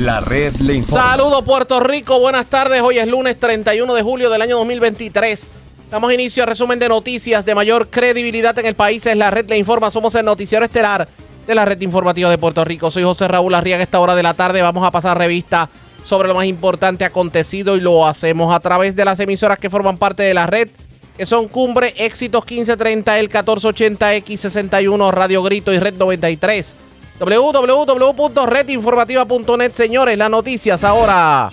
La red le informa. Saludos Puerto Rico, buenas tardes. Hoy es lunes 31 de julio del año 2023. Damos inicio a resumen de noticias de mayor credibilidad en el país. Es la red le informa. Somos el noticiero estelar de la red informativa de Puerto Rico. Soy José Raúl Arriaga. Esta hora de la tarde vamos a pasar revista sobre lo más importante acontecido y lo hacemos a través de las emisoras que forman parte de la red, que son Cumbre, Éxitos 1530, el 1480X61, Radio Grito y Red 93 www.redinformativa.net, señores, las noticias ahora.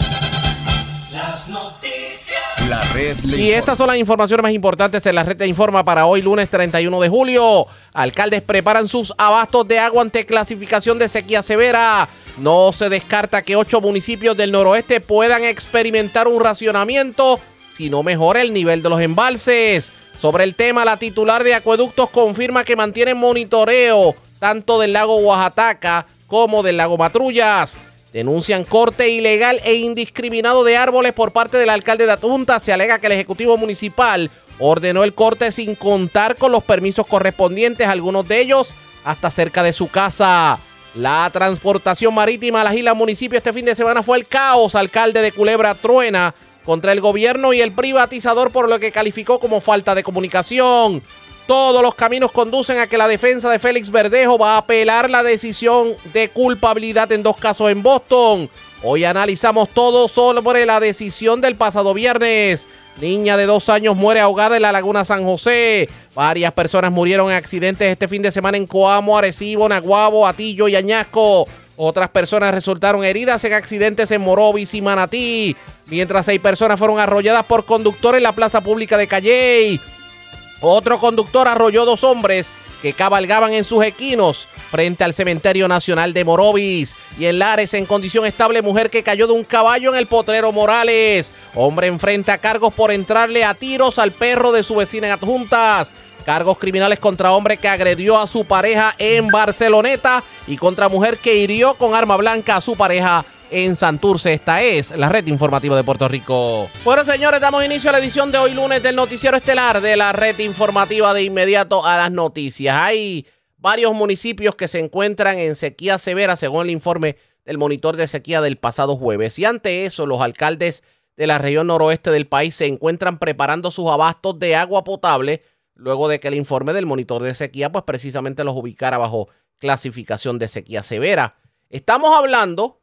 Las noticias. La red le Y informa. estas son las informaciones más importantes en la red de Informa para hoy, lunes 31 de julio. Alcaldes preparan sus abastos de agua ante clasificación de sequía severa. No se descarta que ocho municipios del noroeste puedan experimentar un racionamiento si no mejora el nivel de los embalses. Sobre el tema, la titular de Acueductos confirma que mantienen monitoreo tanto del lago Oaxaca como del lago Matrullas. Denuncian corte ilegal e indiscriminado de árboles por parte del alcalde de Atunta. Se alega que el Ejecutivo Municipal ordenó el corte sin contar con los permisos correspondientes, algunos de ellos hasta cerca de su casa. La transportación marítima a las islas municipio este fin de semana fue el caos. Alcalde de Culebra truena contra el gobierno y el privatizador por lo que calificó como falta de comunicación. Todos los caminos conducen a que la defensa de Félix Verdejo va a apelar la decisión de culpabilidad en dos casos en Boston. Hoy analizamos todo sobre la decisión del pasado viernes. Niña de dos años muere ahogada en la laguna San José. Varias personas murieron en accidentes este fin de semana en Coamo, Arecibo, Naguabo, Atillo y Añasco. Otras personas resultaron heridas en accidentes en Morovis y Manatí. Mientras seis personas fueron arrolladas por conductores en la plaza pública de Calley. Otro conductor arrolló dos hombres que cabalgaban en sus equinos frente al Cementerio Nacional de Morovis. Y en Lares, en condición estable, mujer que cayó de un caballo en el potrero Morales. Hombre enfrenta cargos por entrarle a tiros al perro de su vecina en Adjuntas. Cargos criminales contra hombre que agredió a su pareja en Barceloneta y contra mujer que hirió con arma blanca a su pareja en Santurce. Esta es la red informativa de Puerto Rico. Bueno, señores, damos inicio a la edición de hoy lunes del noticiero estelar de la red informativa de inmediato a las noticias. Hay varios municipios que se encuentran en sequía severa, según el informe del monitor de sequía del pasado jueves. Y ante eso, los alcaldes de la región noroeste del país se encuentran preparando sus abastos de agua potable luego de que el informe del monitor de sequía pues precisamente los ubicara bajo clasificación de sequía severa. Estamos hablando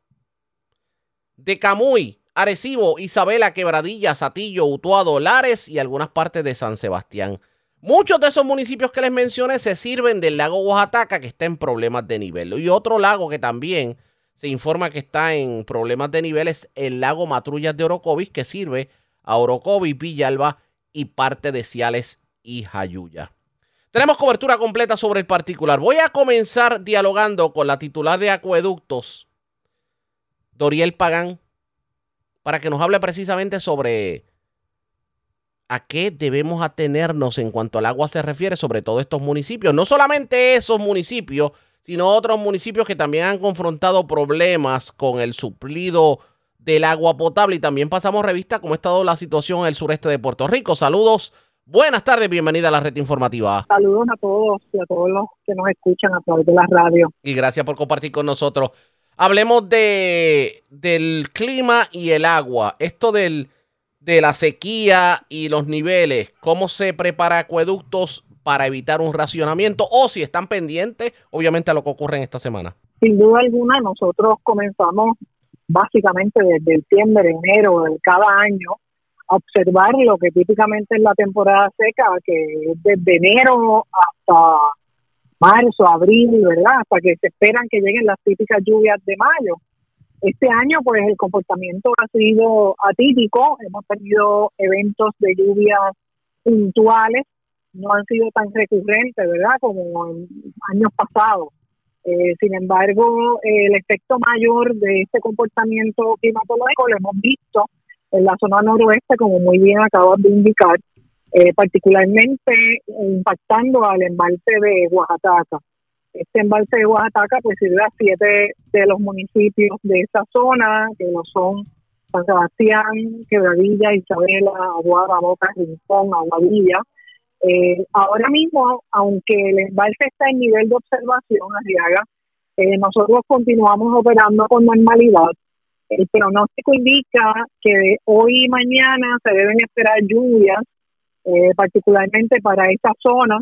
de Camuy, Arecibo, Isabela, Quebradilla, Satillo, Utuado, Lares y algunas partes de San Sebastián. Muchos de esos municipios que les mencioné se sirven del lago Oaxaca que está en problemas de nivel. Y otro lago que también se informa que está en problemas de nivel es el lago Matrullas de Orocovis que sirve a Orocovis, Villalba y parte de Ciales y Jayuya. Tenemos cobertura completa sobre el particular. Voy a comenzar dialogando con la titular de Acueductos, Doriel Pagán, para que nos hable precisamente sobre a qué debemos atenernos en cuanto al agua se refiere, sobre todo estos municipios. No solamente esos municipios, sino otros municipios que también han confrontado problemas con el suplido del agua potable. Y también pasamos revista cómo ha estado la situación en el sureste de Puerto Rico. Saludos, buenas tardes, bienvenida a la red informativa. Saludos a todos y a todos los que nos escuchan a través de la radio. Y gracias por compartir con nosotros. Hablemos de, del clima y el agua. Esto del, de la sequía y los niveles. ¿Cómo se prepara acueductos para evitar un racionamiento? O si están pendientes, obviamente, a lo que ocurre en esta semana. Sin duda alguna, nosotros comenzamos básicamente desde diciembre, enero de cada año observar lo que típicamente es la temporada seca, que es desde enero hasta marzo, abril, ¿verdad? Hasta que se esperan que lleguen las típicas lluvias de mayo. Este año, pues el comportamiento ha sido atípico, hemos tenido eventos de lluvias puntuales, no han sido tan recurrentes, ¿verdad? Como en años pasados. Eh, sin embargo, el efecto mayor de este comportamiento climatológico lo hemos visto en la zona noroeste, como muy bien acabas de indicar, eh, particularmente impactando al embalse de Oaxaca. Este embalse de Oaxaca pues sirve a siete de los municipios de esa zona, que lo son San Sebastián, Quebradilla, Isabela, Aguada, Boca, Rincón, Aguadilla. Eh, ahora mismo, aunque el embalse está en nivel de observación, Arriaga, eh, nosotros continuamos operando con normalidad. El pronóstico indica que hoy y mañana se deben esperar lluvias, eh, particularmente para esa zona,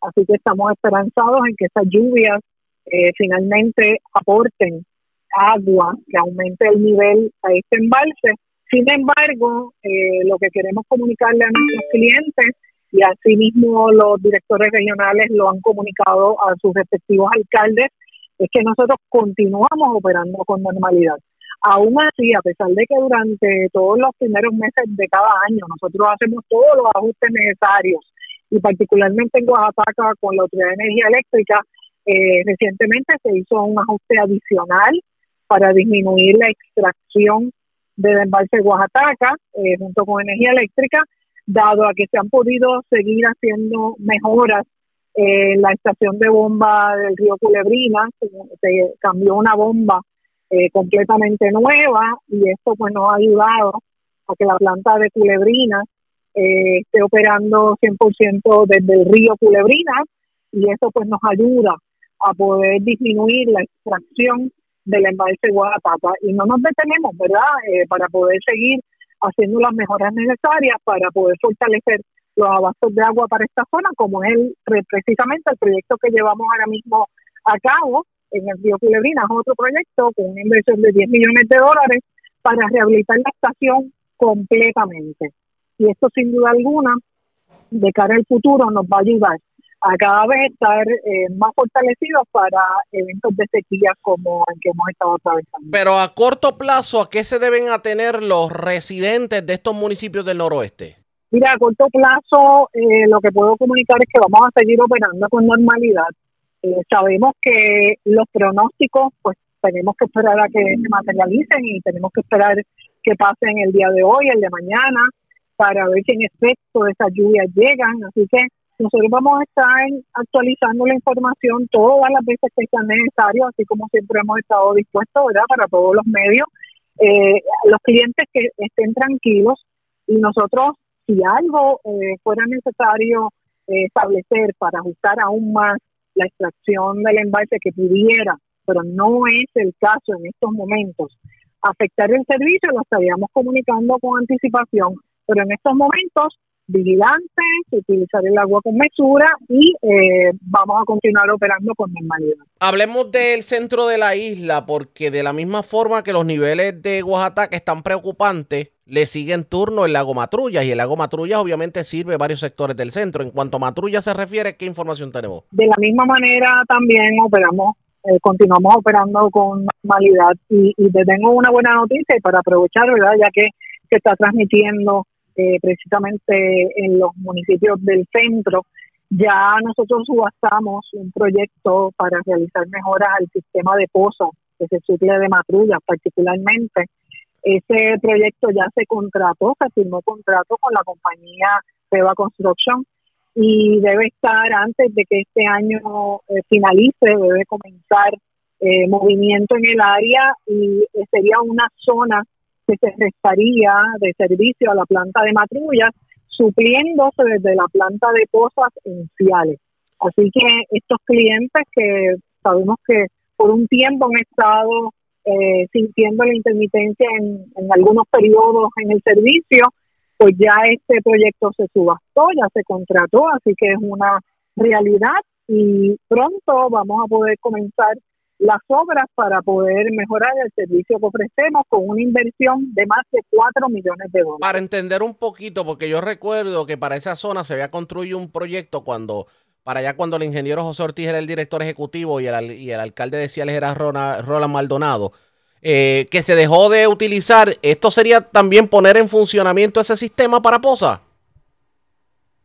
así que estamos esperanzados en que esas lluvias eh, finalmente aporten agua, que aumente el nivel a este embalse. Sin embargo, eh, lo que queremos comunicarle a nuestros clientes y asimismo los directores regionales lo han comunicado a sus respectivos alcaldes, es que nosotros continuamos operando con normalidad. Aún así, a pesar de que durante todos los primeros meses de cada año nosotros hacemos todos los ajustes necesarios y particularmente en Oaxaca con la Autoridad de Energía Eléctrica, eh, recientemente se hizo un ajuste adicional para disminuir la extracción del embalse de Oaxaca eh, junto con energía eléctrica, dado a que se han podido seguir haciendo mejoras en la estación de bomba del río Culebrina, se cambió una bomba eh, completamente nueva y esto pues nos ha ayudado a que la planta de Culebrina eh, esté operando 100% desde el río Culebrina y eso pues nos ayuda a poder disminuir la extracción del embalse Guadapapa y no nos detenemos, ¿verdad? Eh, para poder seguir haciendo las mejoras necesarias para poder fortalecer los abastos de agua para esta zona, como es el, precisamente el proyecto que llevamos ahora mismo a cabo en el río Culebrina, es otro proyecto con una inversión de 10 millones de dólares para rehabilitar la estación completamente. Y esto sin duda alguna, de cara al futuro, nos va a ayudar a cada vez estar eh, más fortalecidos para eventos de sequía como el que hemos estado atravesando. Pero a corto plazo, ¿a qué se deben atener los residentes de estos municipios del noroeste? Mira, a corto plazo eh, lo que puedo comunicar es que vamos a seguir operando con normalidad. Eh, sabemos que los pronósticos, pues tenemos que esperar a que se materialicen y tenemos que esperar que pasen el día de hoy, el de mañana, para ver si en efecto esas lluvias llegan. Así que nosotros vamos a estar actualizando la información todas las veces que sea necesario, así como siempre hemos estado dispuestos, ¿verdad?, para todos los medios. Eh, los clientes que estén tranquilos y nosotros, si algo eh, fuera necesario eh, establecer para ajustar aún más la extracción del embalse que pudiera, pero no es el caso en estos momentos, afectar el servicio lo estaríamos comunicando con anticipación, pero en estos momentos vigilantes, utilizar el agua con mesura y eh, vamos a continuar operando con normalidad. Hablemos del centro de la isla, porque de la misma forma que los niveles de Oaxaca están preocupantes, le siguen turno el lago Matrulla y el lago Matrulla obviamente sirve varios sectores del centro. En cuanto a Matrulla se refiere, ¿qué información tenemos? De la misma manera también operamos, eh, continuamos operando con normalidad y, y te tengo una buena noticia y para aprovechar, ¿verdad? Ya que se está transmitiendo eh, precisamente en los municipios del centro. Ya nosotros subastamos un proyecto para realizar mejoras al sistema de pozas que se suple de Matrulla particularmente. Ese proyecto ya se contrató, se firmó contrato con la compañía Peva Construction y debe estar antes de que este año eh, finalice, debe comenzar eh, movimiento en el área y sería una zona que se restaría de servicio a la planta de matrullas, supliéndose desde la planta de pozas iniciales. Así que estos clientes que sabemos que por un tiempo han estado eh, sintiendo la intermitencia en, en algunos periodos en el servicio, pues ya este proyecto se subastó, ya se contrató, así que es una realidad y pronto vamos a poder comenzar las obras para poder mejorar el servicio que ofrecemos con una inversión de más de 4 millones de dólares. Para entender un poquito, porque yo recuerdo que para esa zona se había construido un proyecto cuando, para allá cuando el ingeniero José Ortiz era el director ejecutivo y el, y el alcalde de Ciales era Roland Maldonado, eh, que se dejó de utilizar. ¿Esto sería también poner en funcionamiento ese sistema para POSA?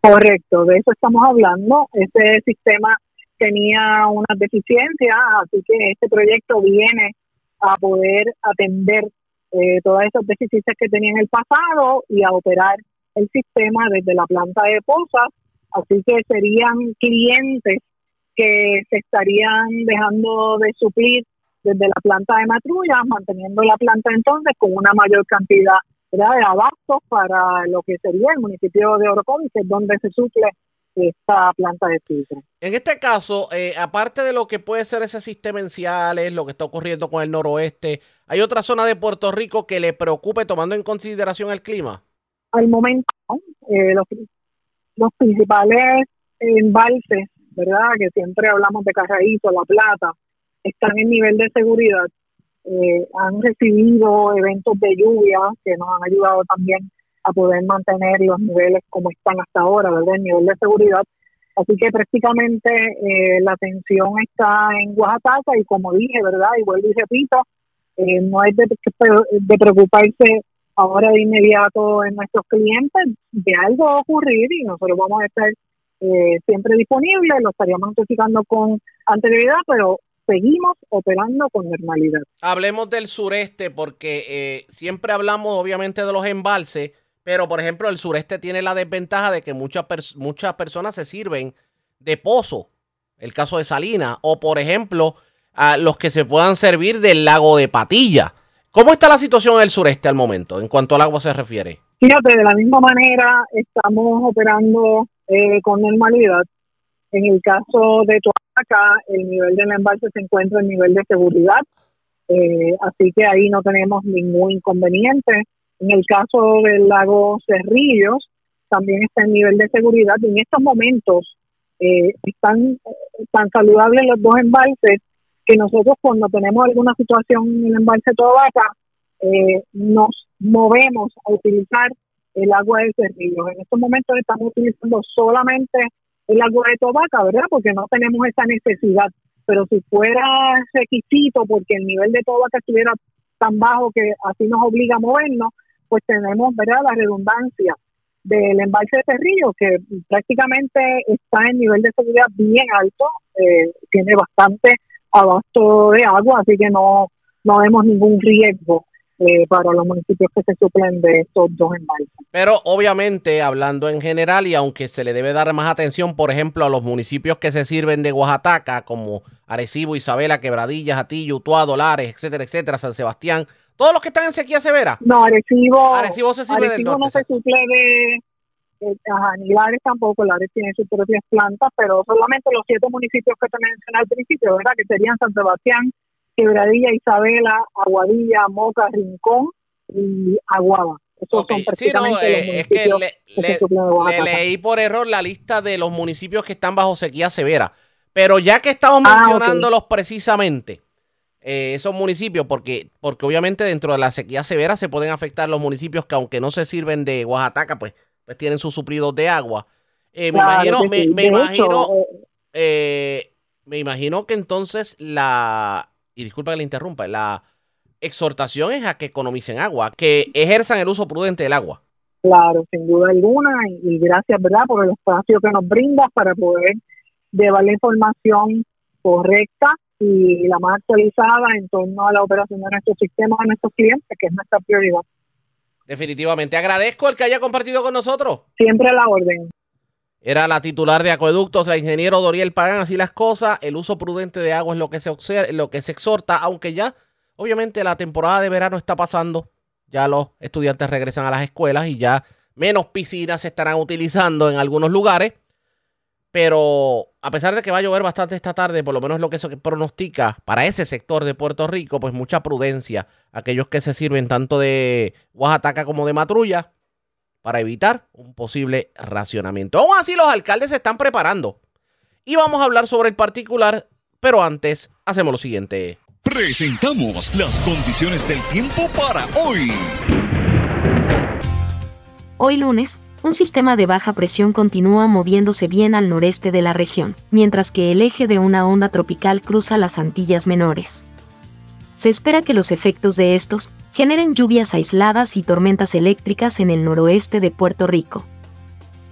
Correcto, de eso estamos hablando. Ese sistema tenía unas deficiencias, así que este proyecto viene a poder atender eh, todas esas deficiencias que tenía en el pasado y a operar el sistema desde la planta de pozas, así que serían clientes que se estarían dejando de suplir desde la planta de Matrulla, manteniendo la planta entonces con una mayor cantidad de abastos para lo que sería el municipio de Orocovis, que es donde se suple esta planta de filtro. En este caso, eh, aparte de lo que puede ser ese sistema en Ciales, lo que está ocurriendo con el noroeste, ¿hay otra zona de Puerto Rico que le preocupe tomando en consideración el clima? Al momento, eh, los, los principales embalses, ¿verdad? Que siempre hablamos de Carraíto, La Plata, están en nivel de seguridad. Eh, han recibido eventos de lluvia que nos han ayudado también a poder mantener los niveles como están hasta ahora, ¿verdad? El nivel de seguridad. Así que prácticamente eh, la atención está en Oaxaca y como dije, ¿verdad? Y vuelvo y repito, eh, no es de, de, preocuparse ahora de inmediato en nuestros clientes, de algo ocurrir y nosotros vamos a estar eh, siempre disponibles, lo estaríamos notificando con anterioridad, pero seguimos operando con normalidad. Hablemos del sureste porque eh, siempre hablamos obviamente de los embalses, pero por ejemplo el sureste tiene la desventaja de que muchas, muchas personas se sirven de pozo, el caso de Salina, o por ejemplo a los que se puedan servir del lago de Patilla. ¿Cómo está la situación en el sureste al momento en cuanto al agua se refiere? Fíjate, de la misma manera estamos operando eh, con normalidad. En el caso de acá el nivel del embalse se encuentra en nivel de seguridad, eh, así que ahí no tenemos ningún inconveniente. En el caso del lago Cerrillos, también está en nivel de seguridad y en estos momentos eh, están tan saludables los dos embalses que nosotros cuando tenemos alguna situación en el embalse Tobaca eh, nos movemos a utilizar el agua de Cerrillos. En estos momentos estamos utilizando solamente el agua de Tobaca, ¿verdad? Porque no tenemos esa necesidad. Pero si fuera requisito porque el nivel de Tobaca estuviera tan bajo que así nos obliga a movernos, pues tenemos, ¿verdad? La redundancia del embalse de Cerrillo, que prácticamente está en nivel de seguridad bien alto, eh, tiene bastante abasto de agua, así que no, no vemos ningún riesgo eh, para los municipios que se suplen de estos dos embalses. Pero obviamente, hablando en general, y aunque se le debe dar más atención, por ejemplo, a los municipios que se sirven de Oaxaca, como Arecibo, Isabela, Quebradillas, Atillo, Utuado, Lares, etcétera, etcétera, San Sebastián, todos los que están en sequía severa. No, Arecibo, Arecibo, se sirve Arecibo no se suple de, ajá, ni Lares tampoco, Lares tiene sus propias plantas, pero solamente los siete municipios que te mencioné al principio, ¿verdad? Que serían San Sebastián, Quebradilla, Isabela, Aguadilla, Moca, Rincón y Aguada. Esos son prácticamente es que le, leí por error la lista de los municipios que están bajo sequía severa. Pero ya que estamos ah, mencionándolos precisamente, eh, esos municipios, porque, porque obviamente dentro de la sequía severa se pueden afectar los municipios que aunque no se sirven de Oaxaca, pues, pues tienen sus suplidos de agua. Eh, me imagino, me, imagino, eh, me imagino que entonces la, y disculpa que le interrumpa, la exhortación es a que economicen agua, que ejerzan el uso prudente del agua. Claro, sin duda alguna, y gracias, ¿verdad?, por el espacio que nos brindas para poder llevar la información correcta y la más actualizada en torno a la operación de nuestro sistema a nuestros clientes, que es nuestra prioridad. Definitivamente. Agradezco el que haya compartido con nosotros. Siempre a la orden. Era la titular de acueductos, la ingeniero Doriel Pagan, así las cosas. El uso prudente de agua es lo que se, lo que se exhorta, aunque ya, obviamente, la temporada de verano está pasando. Ya los estudiantes regresan a las escuelas y ya menos piscinas se estarán utilizando en algunos lugares. Pero a pesar de que va a llover bastante esta tarde, por lo menos lo que eso pronostica para ese sector de Puerto Rico, pues mucha prudencia. Aquellos que se sirven tanto de Oaxaca como de Matrulla, para evitar un posible racionamiento. Aún así, los alcaldes se están preparando. Y vamos a hablar sobre el particular, pero antes hacemos lo siguiente. Presentamos las condiciones del tiempo para hoy. Hoy lunes, un sistema de baja presión continúa moviéndose bien al noreste de la región, mientras que el eje de una onda tropical cruza las Antillas Menores. Se espera que los efectos de estos generen lluvias aisladas y tormentas eléctricas en el noroeste de Puerto Rico.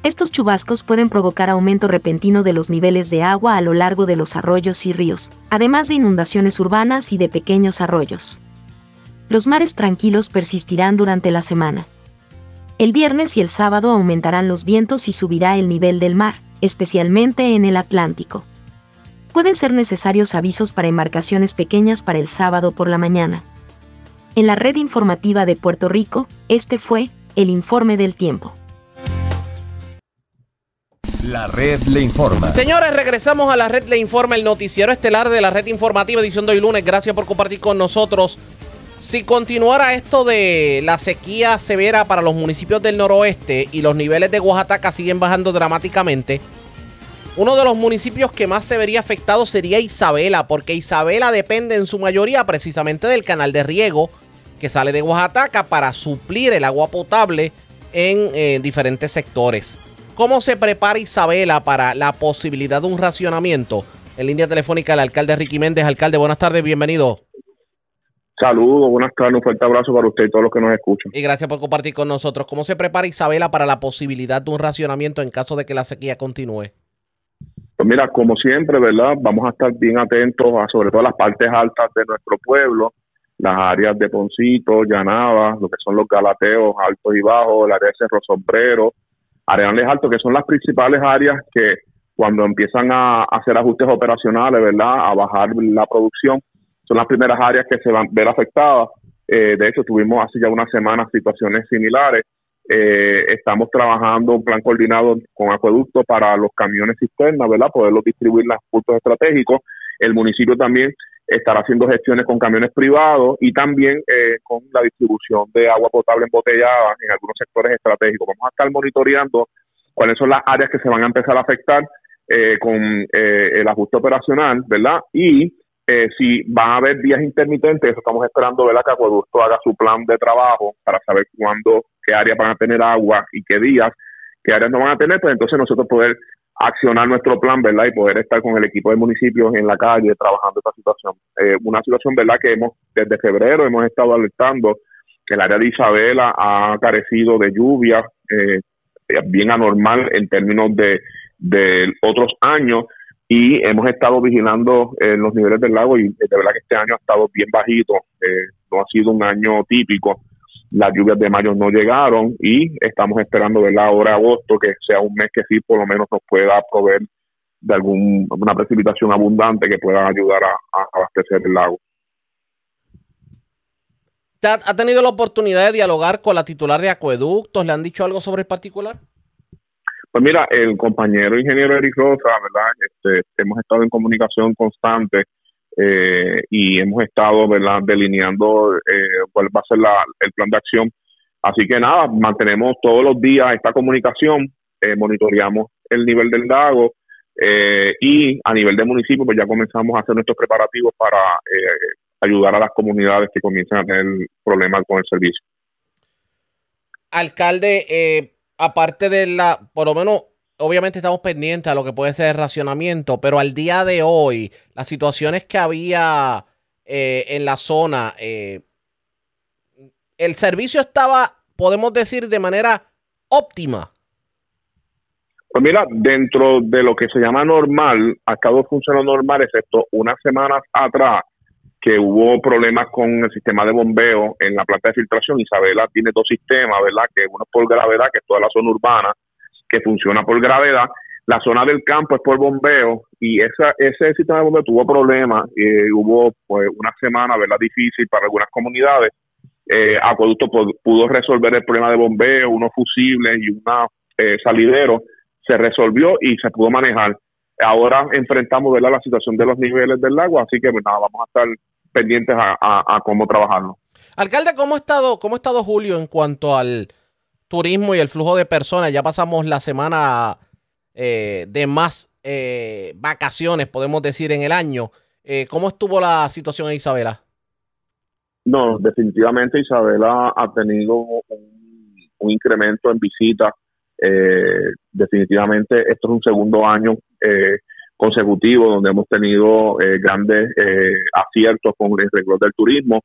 Estos chubascos pueden provocar aumento repentino de los niveles de agua a lo largo de los arroyos y ríos, además de inundaciones urbanas y de pequeños arroyos. Los mares tranquilos persistirán durante la semana. El viernes y el sábado aumentarán los vientos y subirá el nivel del mar, especialmente en el Atlántico pueden ser necesarios avisos para embarcaciones pequeñas para el sábado por la mañana. En la red informativa de Puerto Rico, este fue el informe del tiempo. La red le informa. Señores, regresamos a la red Le Informa, el noticiero estelar de la red informativa edición de hoy lunes. Gracias por compartir con nosotros. Si continuara esto de la sequía severa para los municipios del noroeste y los niveles de Oaxaca siguen bajando dramáticamente, uno de los municipios que más se vería afectado sería Isabela, porque Isabela depende en su mayoría precisamente del canal de riego que sale de Oaxaca para suplir el agua potable en eh, diferentes sectores. ¿Cómo se prepara Isabela para la posibilidad de un racionamiento? En línea telefónica el alcalde Ricky Méndez. Alcalde, buenas tardes, bienvenido. Saludos, buenas tardes, un fuerte abrazo para usted y todos los que nos escuchan. Y gracias por compartir con nosotros. ¿Cómo se prepara Isabela para la posibilidad de un racionamiento en caso de que la sequía continúe? Pues mira, como siempre, ¿verdad? Vamos a estar bien atentos a sobre todo las partes altas de nuestro pueblo, las áreas de Poncito, Llanada, lo que son los galateos altos y bajos, el área de Cerro Sombrero, Arenales Altos, que son las principales áreas que cuando empiezan a hacer ajustes operacionales, ¿verdad? A bajar la producción, son las primeras áreas que se van a ver afectadas. Eh, de hecho, tuvimos hace ya unas semanas situaciones similares. Eh, estamos trabajando un plan coordinado con acueducto para los camiones cisternas, ¿verdad? Poderlos distribuir en los puntos estratégicos. El municipio también estará haciendo gestiones con camiones privados y también eh, con la distribución de agua potable embotellada en algunos sectores estratégicos. Vamos a estar monitoreando cuáles son las áreas que se van a empezar a afectar eh, con eh, el ajuste operacional, ¿verdad? Y si van a haber días intermitentes, estamos esperando, ¿verdad? Que Acueducto haga su plan de trabajo para saber cuándo, qué áreas van a tener agua y qué días, qué áreas no van a tener, pues entonces nosotros poder accionar nuestro plan, ¿verdad? Y poder estar con el equipo de municipios en la calle trabajando esta situación. Eh, una situación, ¿verdad? Que hemos, desde febrero hemos estado alertando que el área de Isabela ha carecido de lluvia eh, bien anormal en términos de otros años y hemos estado vigilando eh, los niveles del lago y de verdad que este año ha estado bien bajito, eh, no ha sido un año típico las lluvias de mayo no llegaron y estamos esperando ver ahora agosto que sea un mes que sí por lo menos nos pueda proveer de alguna precipitación abundante que pueda ayudar a, abastecer el lago. ¿Ha tenido la oportunidad de dialogar con la titular de acueductos? ¿Le han dicho algo sobre el particular? Pues mira, el compañero ingeniero Eric Rosa, ¿verdad? Este, hemos estado en comunicación constante eh, y hemos estado ¿verdad? delineando eh, cuál va a ser el plan de acción. Así que nada, mantenemos todos los días esta comunicación, eh, monitoreamos el nivel del lago eh, y a nivel de municipio pues ya comenzamos a hacer nuestros preparativos para ayudar a las comunidades que comiencen a tener problemas con el servicio. Alcalde, aparte de la, por lo menos obviamente estamos pendientes a lo que puede ser el racionamiento, pero al día de hoy, las situaciones que había eh, en la zona, eh, el servicio estaba, podemos decir, de manera óptima. Pues mira, dentro de lo que se llama normal, ha estado funcionando normal, excepto unas semanas atrás que hubo problemas con el sistema de bombeo en la planta de filtración. Isabela tiene dos sistemas, ¿verdad? Que uno es por gravedad, que es toda la zona urbana, que funciona por gravedad. La zona del campo es por bombeo y esa, ese sistema de bombeo tuvo problemas. Eh, hubo pues una semana ¿verdad? difícil para algunas comunidades. Eh, Acueducto pudo resolver el problema de bombeo, unos fusibles y un eh, salidero. Se resolvió y se pudo manejar. Ahora enfrentamos ¿verdad? la situación de los niveles del lago, así que pues, nada, vamos a estar pendientes a, a cómo trabajarlo. Alcalde, ¿cómo ha estado, cómo ha estado Julio en cuanto al turismo y el flujo de personas. Ya pasamos la semana eh, de más eh, vacaciones, podemos decir, en el año. Eh, ¿Cómo estuvo la situación en Isabela? No, definitivamente Isabela ha tenido un, incremento en visitas. definitivamente esto es un segundo año consecutivo donde hemos tenido grandes aciertos con el reloj del turismo.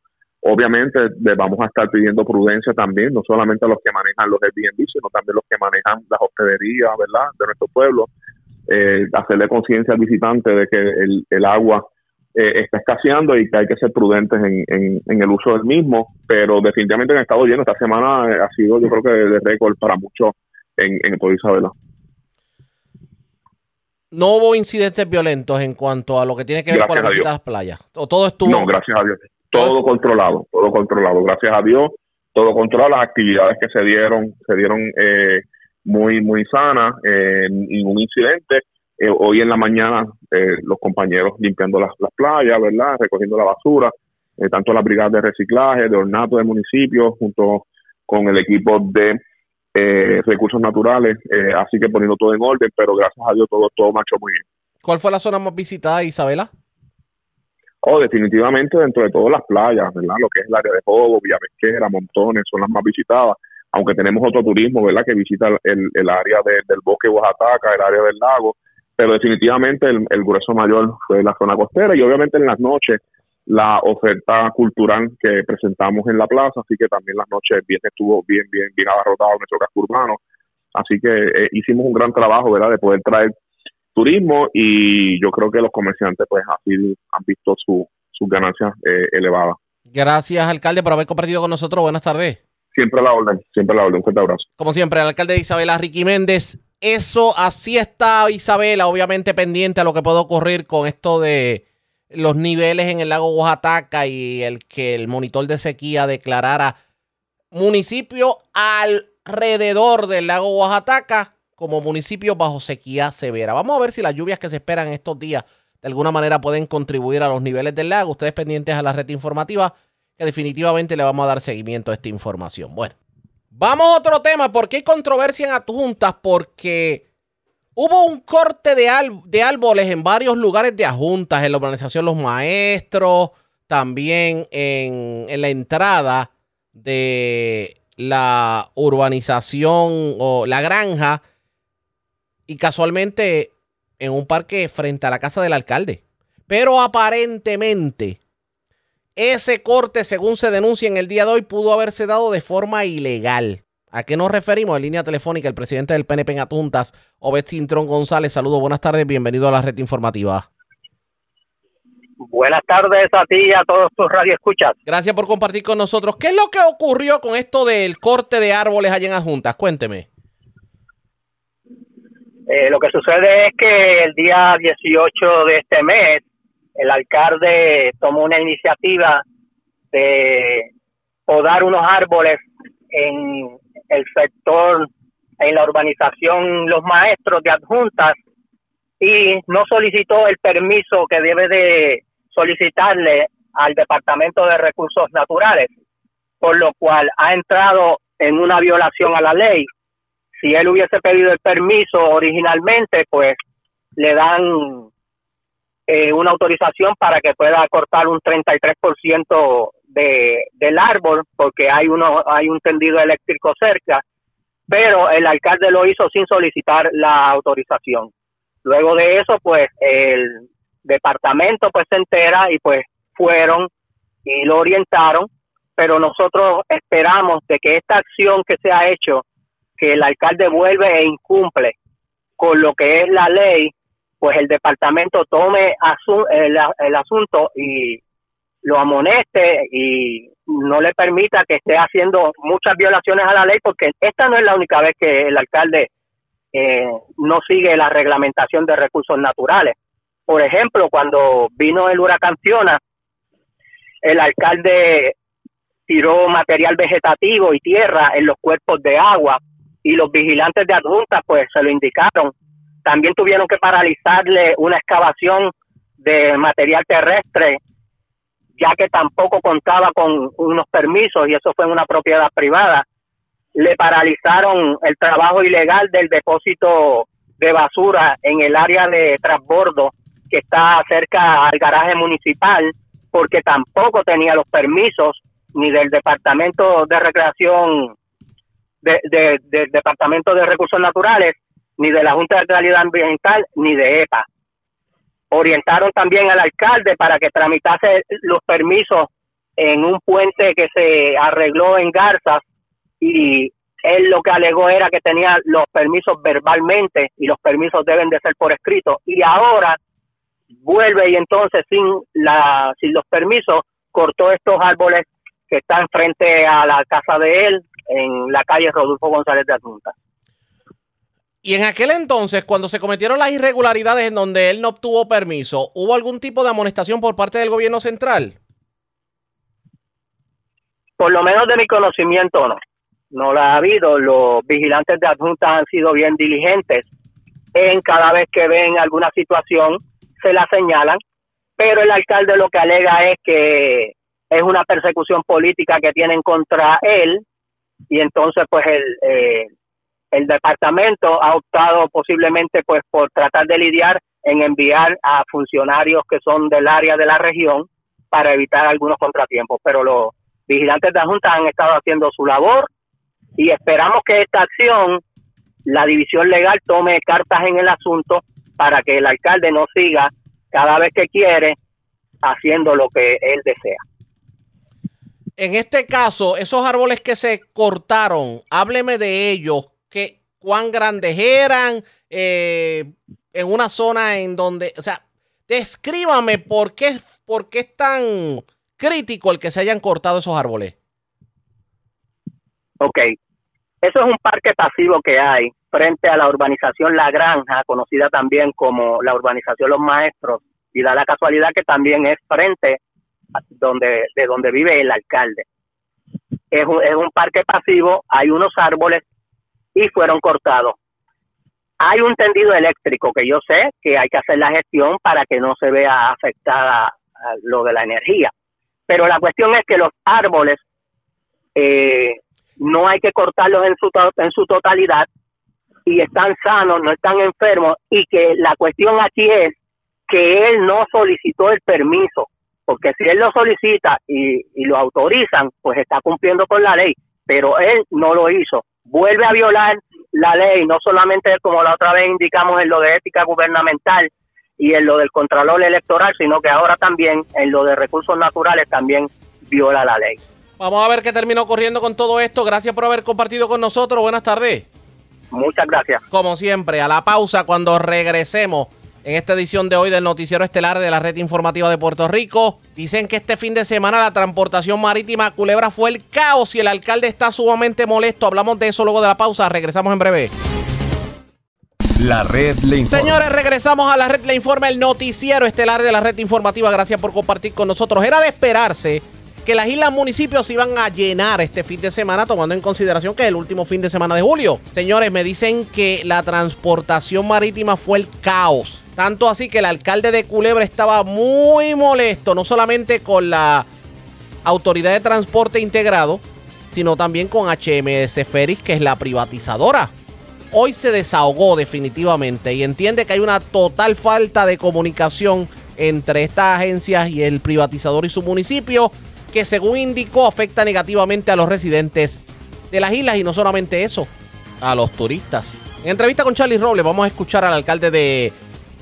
Obviamente le vamos a estar pidiendo prudencia también, no solamente a los que manejan los Airbnb, sino también los que manejan las hospederías, ¿verdad?, de nuestro pueblo, eh, hacerle conciencia al visitante de que el, agua eh, está escaseando y que hay que ser prudentes en, el uso del mismo, pero definitivamente en estado lleno. Esta semana ha sido, yo creo que de récord para muchos en, en el pueblo Isabela. No hubo incidentes violentos en cuanto a lo que tiene que ver con la visita a las playas. todo estuvo. No, gracias a Dios todo controlado, todo controlado. Gracias a Dios, todo controlado. Las actividades que se dieron, se dieron eh, muy, muy sana, eh, ningún incidente. Eh, hoy en la mañana eh, los compañeros limpiando las, las playas, ¿verdad? Recogiendo la basura, eh, tanto la brigada de reciclaje, de ornato del municipio, junto con el equipo de eh, recursos naturales, eh, así que poniendo todo en orden, pero gracias a Dios todo, todo marchó muy bien. ¿Cuál fue la zona más visitada, Isabela? Oh, definitivamente dentro de todas las playas, ¿verdad? Lo que es el área de Jobo, Villa Pesquera, Montones, son las más visitadas, aunque tenemos otro turismo, ¿verdad? Que visita el, el área de- del bosque Oaxaca, el área del lago, pero definitivamente el, el grueso mayor fue la zona costera y obviamente en las noches la oferta cultural que presentamos en la plaza, así que también las noches bien estuvo bien, bien, bien abarrotado nuestro casco urbano, así que eh, hicimos un gran trabajo, ¿verdad? De poder traer turismo y yo creo que los comerciantes pues así han visto su, sus ganancias eh, elevadas. Gracias, alcalde, por haber compartido con nosotros. Buenas tardes. Siempre a la orden, siempre a la orden. Un fuerte abrazo. Como siempre, el alcalde de Isabela, Ricky Méndez. Eso, así está Isabela, obviamente pendiente a lo que puede ocurrir con esto de los niveles en el lago Oaxaca y el que el monitor de sequía declarara municipio alrededor del lago Oaxaca como municipio bajo sequía severa. Vamos a ver si las lluvias que se esperan estos días de alguna manera pueden contribuir a los niveles del lago. Ustedes pendientes a la red informativa que definitivamente le vamos a dar seguimiento a esta información. Bueno, vamos a otro tema. ¿Por qué hay controversia en adjuntas? Porque hubo un corte de, de árboles en varios lugares de adjuntas, en la organización Los Maestros, también en, en la entrada de la urbanización o la granja y casualmente en un parque frente a la casa del alcalde. Pero aparentemente ese corte, según se denuncia en el día de hoy, pudo haberse dado de forma ilegal. ¿A qué nos referimos? En línea telefónica, el presidente del PNP en Atuntas, Obed Cintrón González. Saludos, buenas tardes, bienvenido a la red informativa. Buenas tardes a ti y a todos tus radioescuchas. Gracias por compartir con nosotros. ¿Qué es lo que ocurrió con esto del corte de árboles allá en Adjuntas? Cuénteme. Eh, lo que sucede es que el día 18 de este mes, el alcalde tomó una iniciativa de podar unos árboles en el sector, en la urbanización Los Maestros de Adjuntas y no solicitó el permiso que debe de solicitarle al Departamento de Recursos Naturales, por lo cual ha entrado en una violación a la ley. Si él hubiese pedido el permiso originalmente, pues le dan eh, una autorización para que pueda cortar un 33% de, del árbol, porque hay, uno, hay un tendido eléctrico cerca, pero el alcalde lo hizo sin solicitar la autorización. Luego de eso, pues el departamento pues se entera y pues fueron y lo orientaron, pero nosotros esperamos de que esta acción que se ha hecho que el alcalde vuelve e incumple con lo que es la ley, pues el departamento tome asu- el, el asunto y lo amoneste y no le permita que esté haciendo muchas violaciones a la ley, porque esta no es la única vez que el alcalde eh, no sigue la reglamentación de recursos naturales. Por ejemplo, cuando vino el huracán Fiona, el alcalde tiró material vegetativo y tierra en los cuerpos de agua y los vigilantes de adjuntas pues se lo indicaron. También tuvieron que paralizarle una excavación de material terrestre ya que tampoco contaba con unos permisos y eso fue en una propiedad privada. Le paralizaron el trabajo ilegal del depósito de basura en el área de transbordo que está cerca al garaje municipal porque tampoco tenía los permisos ni del Departamento de Recreación de, de- del Departamento de Recursos Naturales, ni de la Junta de Calidad Ambiental, ni de EPA. Orientaron también al alcalde para que tramitase los permisos en un puente que se arregló en Garzas y él lo que alegó era que tenía los permisos verbalmente y los permisos deben de ser por escrito y ahora vuelve y entonces sin la sin los permisos cortó estos árboles que están frente a la casa de él en la calle Rodolfo González de Adjunta. Y en aquel entonces, cuando se cometieron las irregularidades en donde él no obtuvo permiso, ¿hubo algún tipo de amonestación por parte del gobierno central? Por lo menos de mi conocimiento no. no la ha habido. Los vigilantes de adjunta han sido bien diligentes en cada vez que ven alguna situación se la señalan, pero el alcalde lo que alega es que es una persecución política que tienen contra él y entonces pues el eh, el departamento ha optado posiblemente pues por tratar de lidiar en enviar a funcionarios que son del área de la región para evitar algunos contratiempos, pero los vigilantes de la Junta han estado haciendo su labor y esperamos que esta acción, la división legal tome cartas en el asunto para que el alcalde no siga cada vez que quiere haciendo lo que él desea. En este caso, esos árboles que se cortaron, hábleme de ellos, cuán grandes eran, eh, en una zona en donde, o sea, descríbame por qué, por qué es tan crítico el que se hayan cortado esos árboles. Ok, eso es un parque pasivo que hay frente a la urbanización La Granja, conocida también como la urbanización Los Maestros, y da la casualidad que también es frente a donde, de donde vive el alcalde. Es un, es un parque pasivo, hay unos árboles y fueron cortados. Hay un tendido eléctrico que yo sé que hay que hacer la gestión para que no se vea afectada ah, lo de la energía. Pero la cuestión es que los árboles eh, no hay que cortarlos en su, en su totalidad y están sanos, no están enfermos y que la cuestión aquí es que él no solicitó el permiso, porque si él lo solicita y, y lo autorizan, pues está cumpliendo con la ley, pero él no lo hizo. Vuelve a violar la ley, no solamente como la otra vez indicamos en lo de ética gubernamental y en lo del Contralor Electoral, sino que ahora también en lo de recursos naturales también viola la ley. Vamos a ver qué terminó ocurriendo con todo esto. Gracias por haber compartido con nosotros. Buenas tardes. Muchas gracias. Como siempre, a la pausa cuando regresemos en esta edición de hoy del Noticiero Estelar de la Red Informativa de Puerto Rico. Dicen que este fin de semana la transportación marítima a Culebra fue el caos y el alcalde está sumamente molesto. Hablamos de eso luego de la pausa. Regresamos en breve. La red le informa. Señores, regresamos a la red le informa el noticiero estelar de la red informativa. Gracias por compartir con nosotros. Era de esperarse que las islas municipios se iban a llenar este fin de semana, tomando en consideración que es el último fin de semana de julio. Señores, me dicen que la transportación marítima fue el caos. Tanto así que el alcalde de Culebra estaba muy molesto, no solamente con la Autoridad de Transporte Integrado, sino también con HMS Ferris, que es la privatizadora hoy se desahogó definitivamente y entiende que hay una total falta de comunicación entre estas agencias y el privatizador y su municipio, que según indicó afecta negativamente a los residentes de las islas y no solamente eso, a los turistas. En entrevista con Charlie Robles vamos a escuchar al alcalde de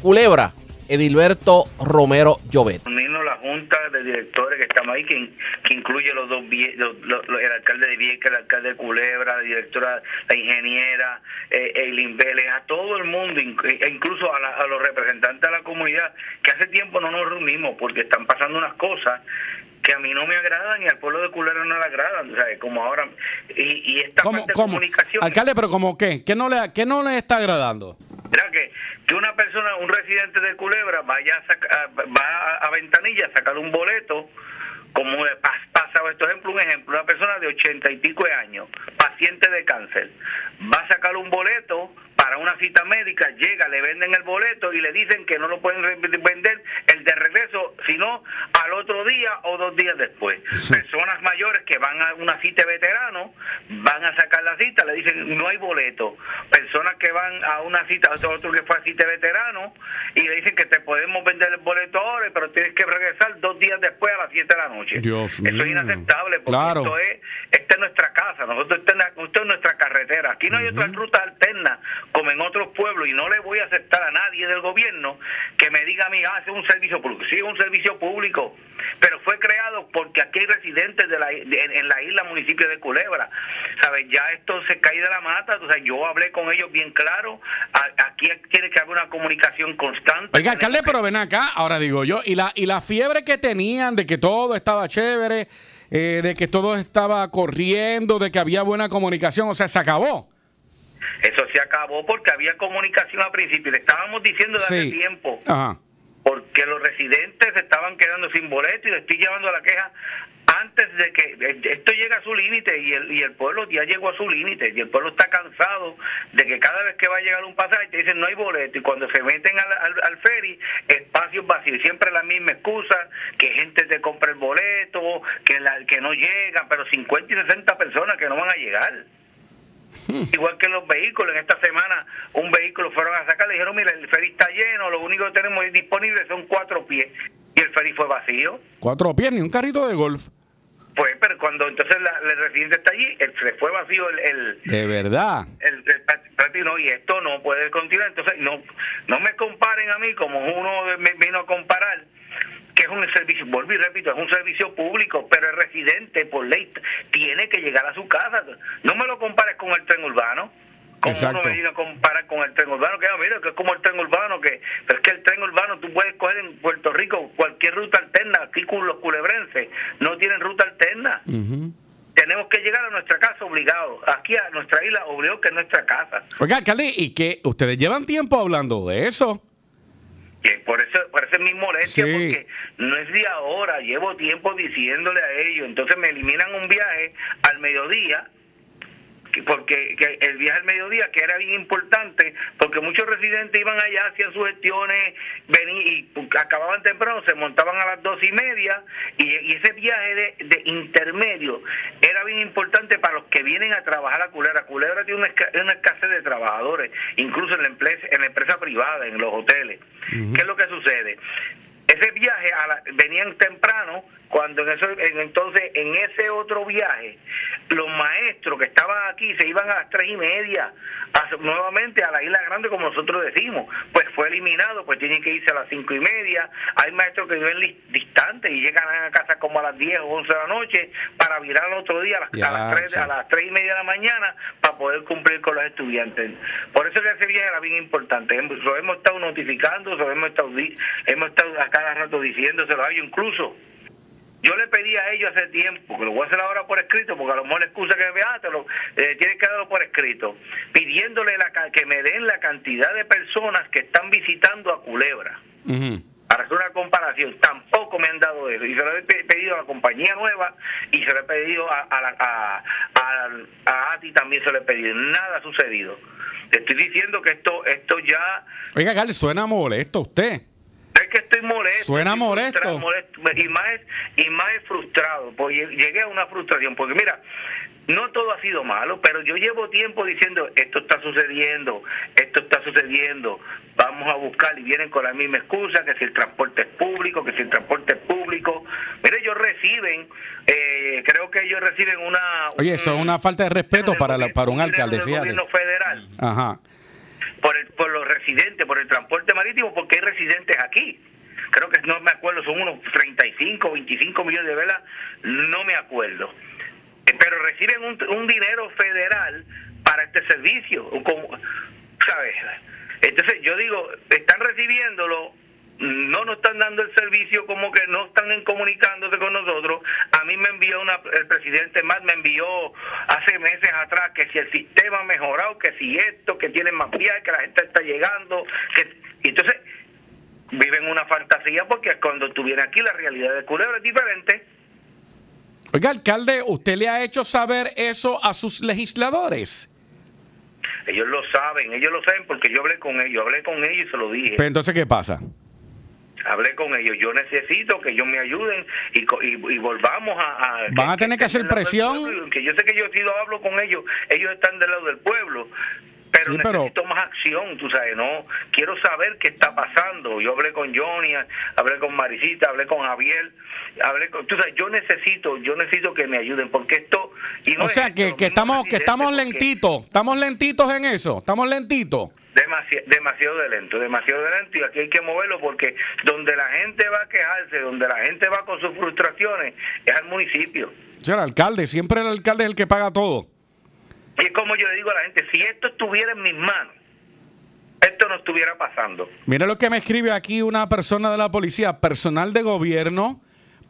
Culebra, Edilberto Romero Llobet. unirnos la junta de directores que estamos ahí, que, que incluye los dos, los- los- los- el alcalde de Vieques, el alcalde de Culebra, la directora, la ingeniera, eh, Eileen Vélez, a todo el mundo, e incluso a, la- a los representantes de la comunidad, que hace tiempo no nos reunimos porque están pasando unas cosas que a mí no me agradan y al pueblo de Culebra no le agradan, o sea, como ahora, y, y esta ¿Cómo, parte de cómo? comunicación... Alcalde, pero ¿cómo qué? ¿Qué no le, qué no le está agradando? Mira que, que una persona, un residente de Culebra, vaya a saca- va a, Ventanilla a sacar un boleto, como pasaba este ejemplo, un ejemplo, una persona de ochenta y pico de años, paciente de cáncer, va a sacar un boleto para una cita médica, llega, le venden el boleto y le dicen que no lo pueden vender el de regreso, sino al otro día o dos días después. Personas mayores que van a una cita de veterano, van a sacar la cita, le dicen no hay boleto. Personas que van a una cita, otro, otro que fue a cita de veterano, y le dicen que te podemos vender el boleto ahora, pero tienes que regresar dos días después a las 7 de la noche. Dios Eso mío. es inaceptable, porque Claro. esto es, esta es nuestra casa, nosotros esta es nuestra carretera. Aquí no hay otra ruta alterna como en otros pueblos y no le voy a aceptar a nadie del gobierno que me diga a mí, ah, es un servicio público. Sí, es un servicio público, pero fue creado porque aquí hay residentes de la, de- en, la isla, municipio de Culebra. ¿Sabes? Ya esto se cae de la mata, o sea, yo hablé con ellos bien claro, aquí tiene que haber una comunicación constante. Oiga, alcalde, pero ven acá, ahora digo yo, y la, y la fiebre que tenían de que todo estaba chévere, eh, de que todo estaba corriendo, de que había buena comunicación, o sea, se acabó. Eso se acabó porque había comunicación al principio. Le estábamos diciendo de hace Sí. tiempo. Ajá. porque los residentes se estaban quedando sin boleto y le estoy llevando la queja antes de que esto llega a su límite y el, y el pueblo ya llegó a su límite y el pueblo está cansado de que cada vez que va a llegar un pasaje te dicen no hay boleto y cuando se meten al, al, al ferry espacios vacíos siempre la misma excusa que gente te compra el boleto que la, que no llegan pero 50 y 60 personas que no van a llegar Igual que los vehículos, en esta semana un vehículo fueron a sacar, le dijeron, mira, el ferry está lleno, lo único que tenemos disponible son cuatro pies. Y el ferry fue vacío. Cuatro pies, ni un carrito de golf. Pues, pero cuando entonces la, el residente está allí, el, se fue vacío el... el de verdad. El, el, no, y esto no puede continuar. Entonces, no no me comparen a mí como uno me vino a comparar que es un servicio, vuelvo y repito, es un servicio público, pero el residente por ley tiene que llegar a su casa. No me lo compares con el tren urbano. Como uno me viene a comparar con el tren urbano, que mira, que es como el tren urbano, que pero es que el tren urbano tú puedes coger en Puerto Rico cualquier ruta alterna, aquí con los culebrenses no tienen ruta alterna. Tenemos que llegar a nuestra casa obligado, aquí a nuestra isla obligado que es nuestra casa. Oiga, alcalde, ¿y que ustedes llevan tiempo hablando de eso? Por eso, por eso es mi molestia, porque no es de ahora, llevo tiempo diciéndole a ellos, entonces me eliminan un viaje al mediodía porque el viaje al mediodía que era bien importante porque muchos residentes iban allá hacían sus gestiones venían y acababan temprano se montaban a las dos y media y, ese viaje de, intermedio era bien importante para los que vienen a trabajar a Culebra. Culebra tiene una, escasez de trabajadores incluso en la empresa en la empresa privada en los hoteles. ¿qué es lo que sucede? ese viaje a venían temprano cuando en eso entonces en ese otro viaje los maestros que estaban aquí se iban a las tres y media nuevamente a la isla grande como nosotros decimos. Pues fue eliminado pues tienen que irse a las cinco y media. Hay maestros que viven distantes y llegan a casa como a las diez o once de la noche para virar al otro día a las, a las, tres, a las tres y media de la mañana para poder cumplir con los estudiantes. Por eso que ese viaje era bien importante. Lo hemos estado notificando lo hemos estado hemos estado a cada rato diciéndoselo a ellos incluso yo le pedí a ellos hace tiempo, que lo voy a hacer ahora por escrito, porque a lo mejor la excusa que me ah, te lo, eh, tienes que darlo por escrito, pidiéndole la, que me den la cantidad de personas que están visitando a Culebra. Para hacer una comparación, tampoco me han dado eso. Y se lo he pedido a la compañía nueva y se lo he pedido a, a, a, ATI también se lo he pedido. Nada ha sucedido. Te estoy diciendo que esto esto ya... Oiga, Gale, suena molesto usted es que estoy molesto. Suena molesto. Y más, y más frustrado, porque llegué a una frustración, porque mira, no todo ha sido malo, pero yo llevo tiempo diciendo, esto está sucediendo, esto está sucediendo, vamos a buscar y vienen con la misma excusa, que si el transporte es público, que si el transporte es público. Mire, ellos reciben, eh, creo que ellos reciben una... Oye, eso es una falta de respeto para, la, para un alcalde. Federal. Ajá por, el, por los residentes, por el transporte marítimo, porque hay residentes aquí. Creo que no me acuerdo, son unos 35, 25 millones de velas, no me acuerdo. Eh, pero reciben un, un dinero federal para este servicio, ¿sabes? Entonces yo digo, están recibiéndolo no nos están dando el servicio como que no están comunicándose con nosotros. A mí me envió una, el presidente más me envió hace meses atrás que si el sistema ha mejorado, que si esto, que tienen más viajes, que la gente está llegando, que entonces viven una fantasía porque cuando estuviera aquí la realidad de Culebra es diferente. Oiga, alcalde, ¿usted le ha hecho saber eso a sus legisladores? Ellos lo saben, ellos lo saben porque yo hablé con ellos, hablé con ellos y se lo dije. Pero entonces, ¿qué pasa? Hablé con ellos, yo necesito que ellos me ayuden y, y, volvamos a, ¿Van a tener que, hacer presión? Que yo sé que yo si lo hablo con ellos, ellos están del lado del pueblo, pero necesito más acción, tú sabes, ¿no? Quiero saber qué está pasando. Yo hablé con Johnny, hablé con Marisita, hablé con Javier, hablé con, tú sabes, yo necesito, yo necesito que me ayuden porque esto y O sea, que, que estamos que estamos lentitos, estamos lentitos en eso, estamos lentitos. Demasiado, demasiado de lento, demasiado de lento y aquí hay que moverlo porque donde la gente va a quejarse, donde la gente va con sus frustraciones, es al municipio. Sea, el alcalde, siempre el alcalde es el que paga todo. Y es como yo le digo a la gente, si esto estuviera en mis manos, esto no estuviera pasando. Mira lo que me escribe aquí una persona de la policía, personal de gobierno,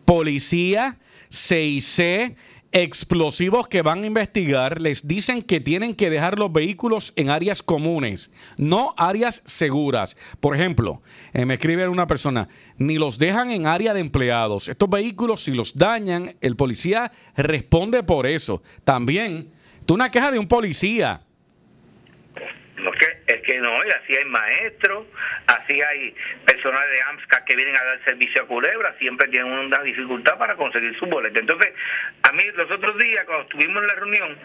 policía, CIC, explosivos que van a investigar les dicen que tienen que dejar los vehículos en áreas comunes, no áreas seguras. Por ejemplo, eh, me escribe una persona, ni los dejan en área de empleados. Estos vehículos, si los dañan, el policía responde por eso. También, tú una queja de un policía. No, es que, es que no, y así hay maestros, así hay personal de AMSCA que vienen a dar servicio a Culebra, siempre tienen una dificultad para conseguir su boleto. Entonces, a mí los otros días, cuando estuvimos en la reunión,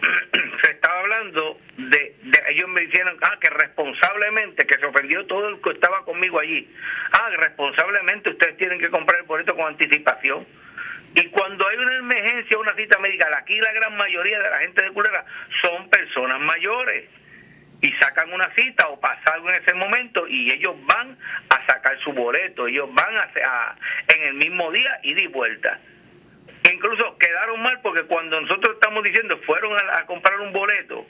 se estaba hablando de, de- ellos me dijeron, ah, que responsablemente, que se ofendió todo el que estaba conmigo allí, ah, responsablemente ustedes tienen que comprar el boleto con anticipación. Y cuando hay una emergencia, una cita médica, aquí la gran mayoría de la gente de Culebra son personas mayores y sacan una cita o pasa algo en ese momento y ellos van a sacar su boleto, ellos van a, a- en el mismo día y de vuelta. Incluso quedaron mal porque cuando nosotros estamos diciendo fueron a, a comprar un boleto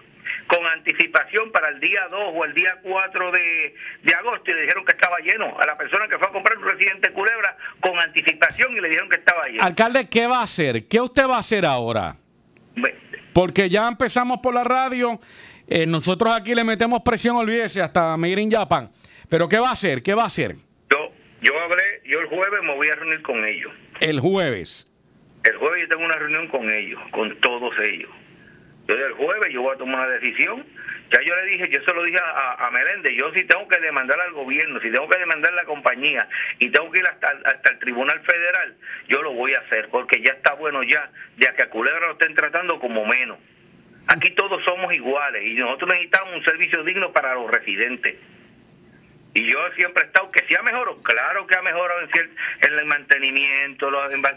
con anticipación para el día 2 o el día 4 de, de agosto y le dijeron que estaba lleno. A la persona que fue a comprar un residente de Culebra con anticipación y le dijeron que estaba lleno. Alcalde, ¿qué va a hacer? ¿Qué usted va a hacer ahora? Porque ya empezamos por la radio, eh, nosotros aquí le metemos presión, olvídese, hasta Made in Japan. Pero ¿qué va a hacer? ¿Qué va a hacer Yo, yo hablé, yo el jueves me voy a reunir con ellos. el jueves? El jueves yo tengo una reunión con ellos, con todos ellos. Entonces el jueves yo voy a tomar una decisión. Ya yo le dije, yo se lo dije a, a Meléndez, yo si tengo que demandar al gobierno, si tengo que demandar a la compañía y tengo que ir hasta, hasta el Tribunal Federal, yo lo voy a hacer porque ya está bueno ya, ya que a Culebra lo estén tratando como menos. Aquí todos somos iguales y nosotros necesitamos un servicio digno para los residentes. Y yo siempre he estado, que sí ha mejorado, claro que ha mejorado en, cier- en el mantenimiento,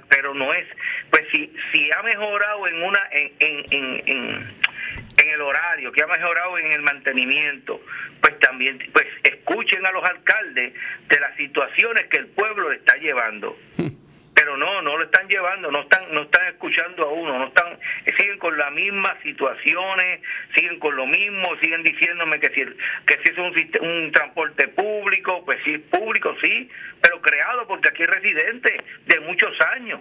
pero no es, pues si, si ha mejorado en una, en, en, en, en, el horario, que ha mejorado en el mantenimiento, pues también, pues escuchen a los alcaldes de las situaciones que el pueblo está llevando. Pero no, no lo están llevando, no están, no están escuchando a uno, no están, siguen con las mismas situaciones, siguen con lo mismo, siguen diciéndome que si, que si es un, un transporte público, pues sí es público, sí, pero creado porque aquí hay residentes de muchos años.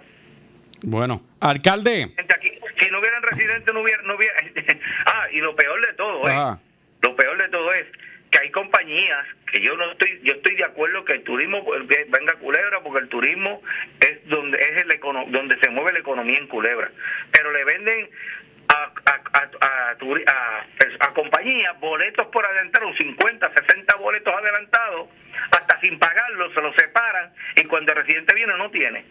Bueno, alcalde. Aquí, si no hubieran residentes, no hubiera, no hubiera, ah, y lo peor de todo es, Ajá. lo peor de todo es que hay compañías que yo no estoy yo estoy de acuerdo que el turismo ve- venga a Culebra porque el turismo es donde es el econo- donde se mueve la economía en Culebra. Pero le venden a, a, a, a compañías boletos por adelantado 50 60 boletos adelantados hasta sin pagarlos se los separan y cuando el residente viene no tiene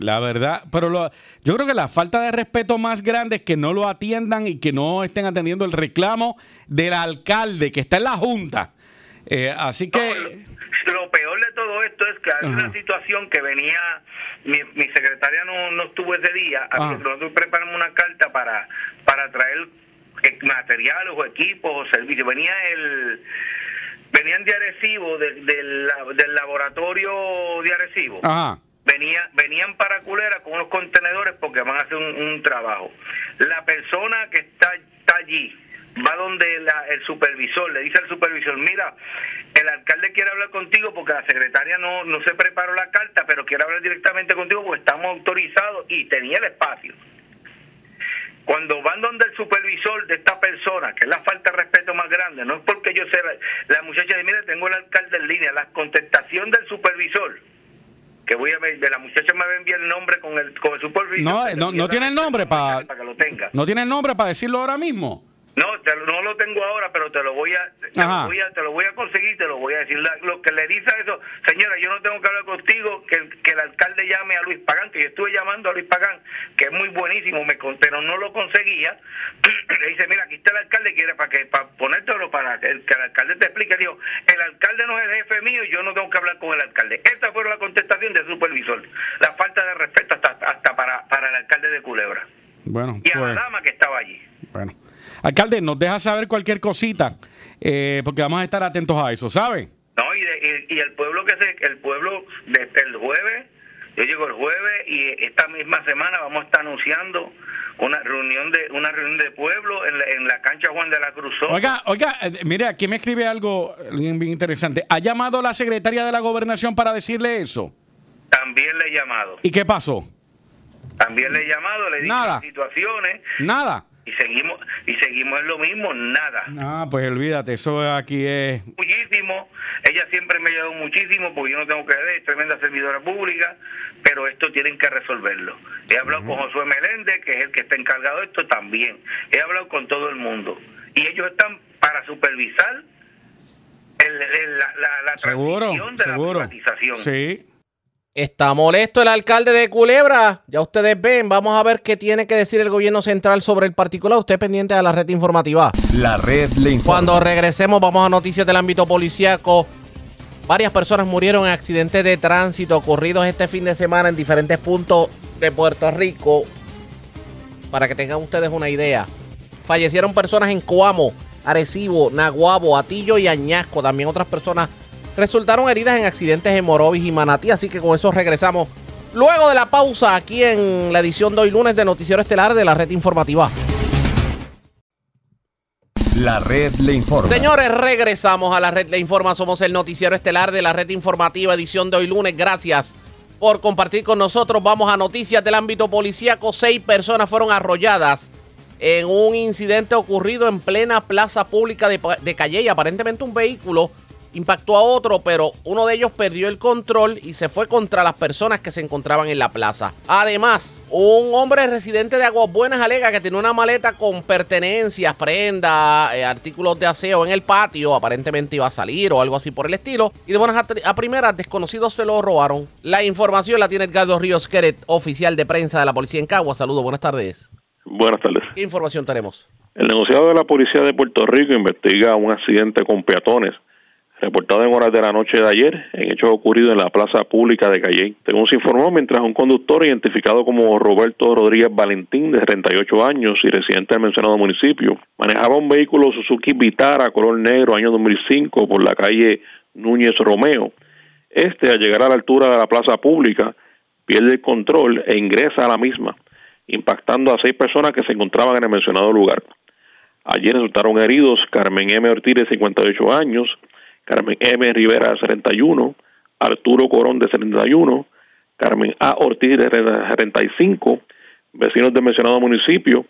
la verdad, pero lo- yo creo que la falta de respeto más grande es que no lo atiendan y que no estén atendiendo el reclamo del alcalde que está en la junta. Eh, así que, Lo peor de todo esto es que hay Ajá. una situación que venía, mi, mi secretaria no, no estuvo ese día, así Ah. que nosotros preparamos una carta para, para traer eh, materiales o equipos o servicios. Venía el venían de Arecibo, del, del, la- del laboratorio de Arecibo. ajá, Venía, venían para Culera con unos contenedores porque van a hacer un, trabajo. La persona que está, está allí va donde la- el supervisor, le dice al supervisor, mira, el alcalde quiere hablar contigo porque la secretaria no, no se preparó la carta, pero quiere hablar directamente contigo porque estamos autorizados y tenía el espacio. Cuando van donde el supervisor de esta persona, que es la falta de respeto más grande, no es porque yo sea la, la muchacha de, mira, tengo el alcalde en línea, la contestación del supervisor, que voy a ver, de la muchacha me va a enviar el nombre con el, con el supervisor. no, no, no tiene el nombre para, para que lo tenga. no tiene el nombre para decirlo ahora mismo. No, te- no lo tengo ahora, pero te lo voy a, te lo voy a, te lo voy a conseguir, te lo voy a decir. La- lo que le dice a eso, señora, yo no tengo que hablar contigo, que, el- que el alcalde llame a Luis Pagán, que yo estuve llamando a Luis Pagán, que es muy buenísimo, me con- pero no lo conseguía. le dice, mira, aquí está el alcalde, quiere para que para ponértelo para que el, que el alcalde te explique. Dijo, el alcalde no es el jefe mío y yo no tengo que hablar con el alcalde. Esta fue la contestación del supervisor. La falta de respeto hasta, hasta para, para el alcalde de Culebra Bueno, y a pues, la dama que estaba allí. bueno. Alcalde, nos deja saber cualquier cosita, eh, porque vamos a estar atentos a eso, ¿sabe? No, y, de- y, y el pueblo que se, el pueblo de, el jueves, yo llego el jueves y esta misma semana vamos a estar anunciando una reunión de una reunión de pueblo en la, en la cancha Juan de la Cruz. Oiga, oiga, eh, mire, aquí me escribe algo bien, interesante. ¿Ha llamado la secretaria de la gobernación para decirle eso? También le he llamado. ¿Y qué pasó? También le he llamado, le he dicho Nada. situaciones Nada. Y seguimos y seguimos en lo mismo, nada. No, pues olvídate, eso aquí es... Muchísimo, ella siempre me ha ayudado muchísimo porque yo no tengo que ver, es tremenda servidora pública, pero esto tienen que resolverlo. He hablado con Josué Meléndez, que es el que está encargado de esto también. He hablado con todo el mundo y ellos están para supervisar el- el- la, la, la Seguro, transición de seguro. la privatización. Sí. Está molesto el alcalde de Culebra. Ya ustedes ven, vamos a ver qué tiene que decir el gobierno central sobre el particular. Usted pendiente de la red informativa. La red le informa. Cuando regresemos vamos a noticias del ámbito policíaco. Varias personas murieron en accidentes de tránsito ocurridos este fin de semana en diferentes puntos de Puerto Rico. Para que tengan ustedes una idea. Fallecieron personas en Coamo, Arecibo, Naguabo, Atillo y Añasco. También otras personas resultaron heridas en accidentes en Morovis y Manatí. Así que con eso regresamos. Luego de la pausa aquí en la edición de hoy lunes de Noticiero Estelar de la red informativa. La red le informa. Señores, regresamos a la red Le Informa. Somos el noticiero estelar de la red informativa, edición de hoy lunes. Gracias por compartir con nosotros. Vamos a noticias del ámbito policíaco. Seis personas fueron arrolladas en un incidente ocurrido en plena plaza pública de, de Calle. Y aparentemente un vehículo impactó a otro, pero uno de ellos perdió el control y se fue contra las personas que se encontraban en la plaza. Además, un hombre residente de Aguas Buenas alega que tenía una maleta con pertenencias, prendas, eh, artículos de aseo en el patio. Aparentemente iba a salir o algo así por el estilo. Y de buenas a, a primeras, desconocidos se lo robaron. La información la tiene Edgardo Ríos Queret, oficial de prensa de la policía en Caguas. Saludos, buenas tardes. Buenas tardes. ¿Qué información tenemos? El negociado de la Policía de Puerto Rico investiga un accidente con peatones reportado en horas de la noche de ayer en hechos ocurridos en la plaza pública de Calle. Según se informó, mientras un conductor identificado como Roberto Rodríguez Valentín, de 38 años y residente del mencionado municipio, manejaba un vehículo Suzuki Vitara color negro año 2005 por la calle Núñez Romeo. Este, al llegar a la altura de la plaza pública, pierde el control e ingresa a la misma, impactando a seis personas que se encontraban en el mencionado lugar. Allí resultaron heridos Carmen M. Ortiz, de 58 años, Carmen M. Rivera, de 71, Arturo Corón, de 71, Carmen A. Ortiz, de 75, vecinos del mencionado municipio,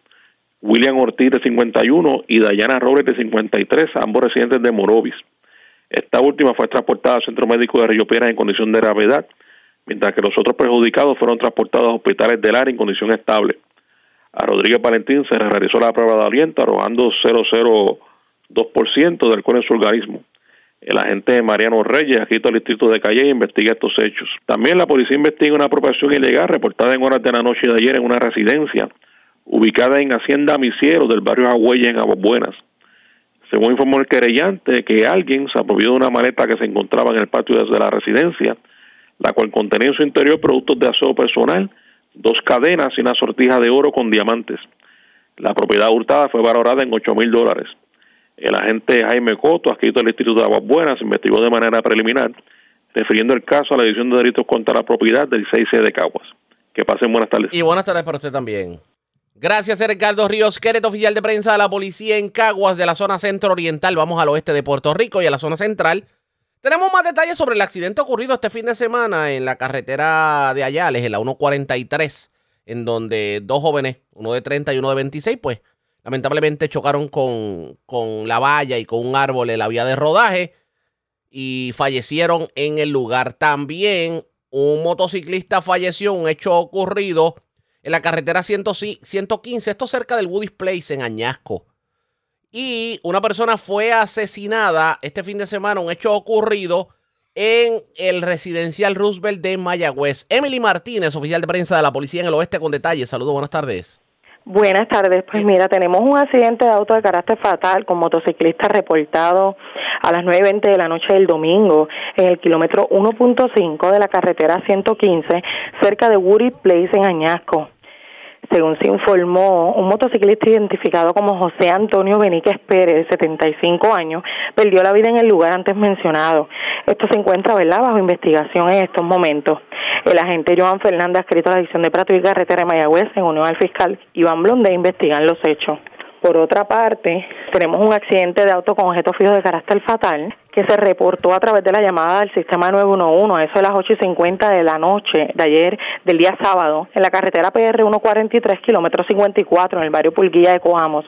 William Ortiz, de 51, y Dayana Robles, de 53, ambos residentes de Morovis. Esta última fue transportada al Centro Médico de Río Piedras en condición de gravedad, mientras que los otros perjudicados fueron transportados a hospitales del área en condición estable. A Rodríguez Valentín se realizó la prueba de aliento arrojando 002% de alcohol en su organismo. El agente Mariano Reyes, adscrito al distrito de Calle, investiga estos hechos. También la policía investiga una apropiación ilegal reportada en horas de la noche de ayer en una residencia ubicada en Hacienda Misiero del barrio Agüey en Aguas Buenas. Según informó el querellante, que alguien se apropió de una maleta que se encontraba en el patio de la residencia, la cual contenía en su interior productos de aseo personal, dos cadenas y una sortija de oro con diamantes. La propiedad hurtada fue valorada en 8 mil dólares. El agente Jaime Coto, adscrito al Instituto de Aguas Buenas, investigó de manera preliminar, refiriendo el caso a la División de Delitos contra la Propiedad del 6C de Caguas. Que pasen buenas tardes. Y buenas tardes para usted también. Gracias, Ricardo Ríos Queret, oficial de prensa de la policía en Caguas, de la zona centro oriental. Vamos al oeste de Puerto Rico y a la zona central. Tenemos más detalles sobre el accidente ocurrido este fin de semana en la carretera de Ayales, en la 143, en donde dos jóvenes, uno de 30 y uno de 26, pues lamentablemente chocaron con, con la valla y con un árbol en la vía de rodaje y fallecieron en el lugar. También un motociclista falleció, un hecho ocurrido en la carretera 100 115, esto cerca del Woody's Place en Añasco. Y una persona fue asesinada este fin de semana, un hecho ocurrido en el residencial Roosevelt de Mayagüez. Emily Martínez, oficial de prensa de la policía en el oeste, con detalles. Saludos, buenas tardes. Buenas tardes. Pues mira, tenemos un accidente de auto de carácter fatal con motociclista reportado a las 9.20 de la noche del domingo en el kilómetro 1.5 de la carretera 115 cerca de Woody Place en Añasco. Según se informó, un motociclista identificado como José Antonio Beníquez Pérez, de 75 años, perdió la vida en el lugar antes mencionado. Esto se encuentra, ¿verdad?, bajo investigación en estos momentos. El agente Joan Fernández, adscrito a la División de Prato y Carretera de Mayagüez, en unión al fiscal Iván Blonde, investigan los hechos. Por otra parte, Tenemos un accidente de auto con objeto fijo de carácter fatal que se reportó a través de la llamada del sistema 911, eso de las 8 y 50 de la noche de ayer, del día sábado, en la carretera PR 143, kilómetro 54, en el barrio Pulguilla de Coamos.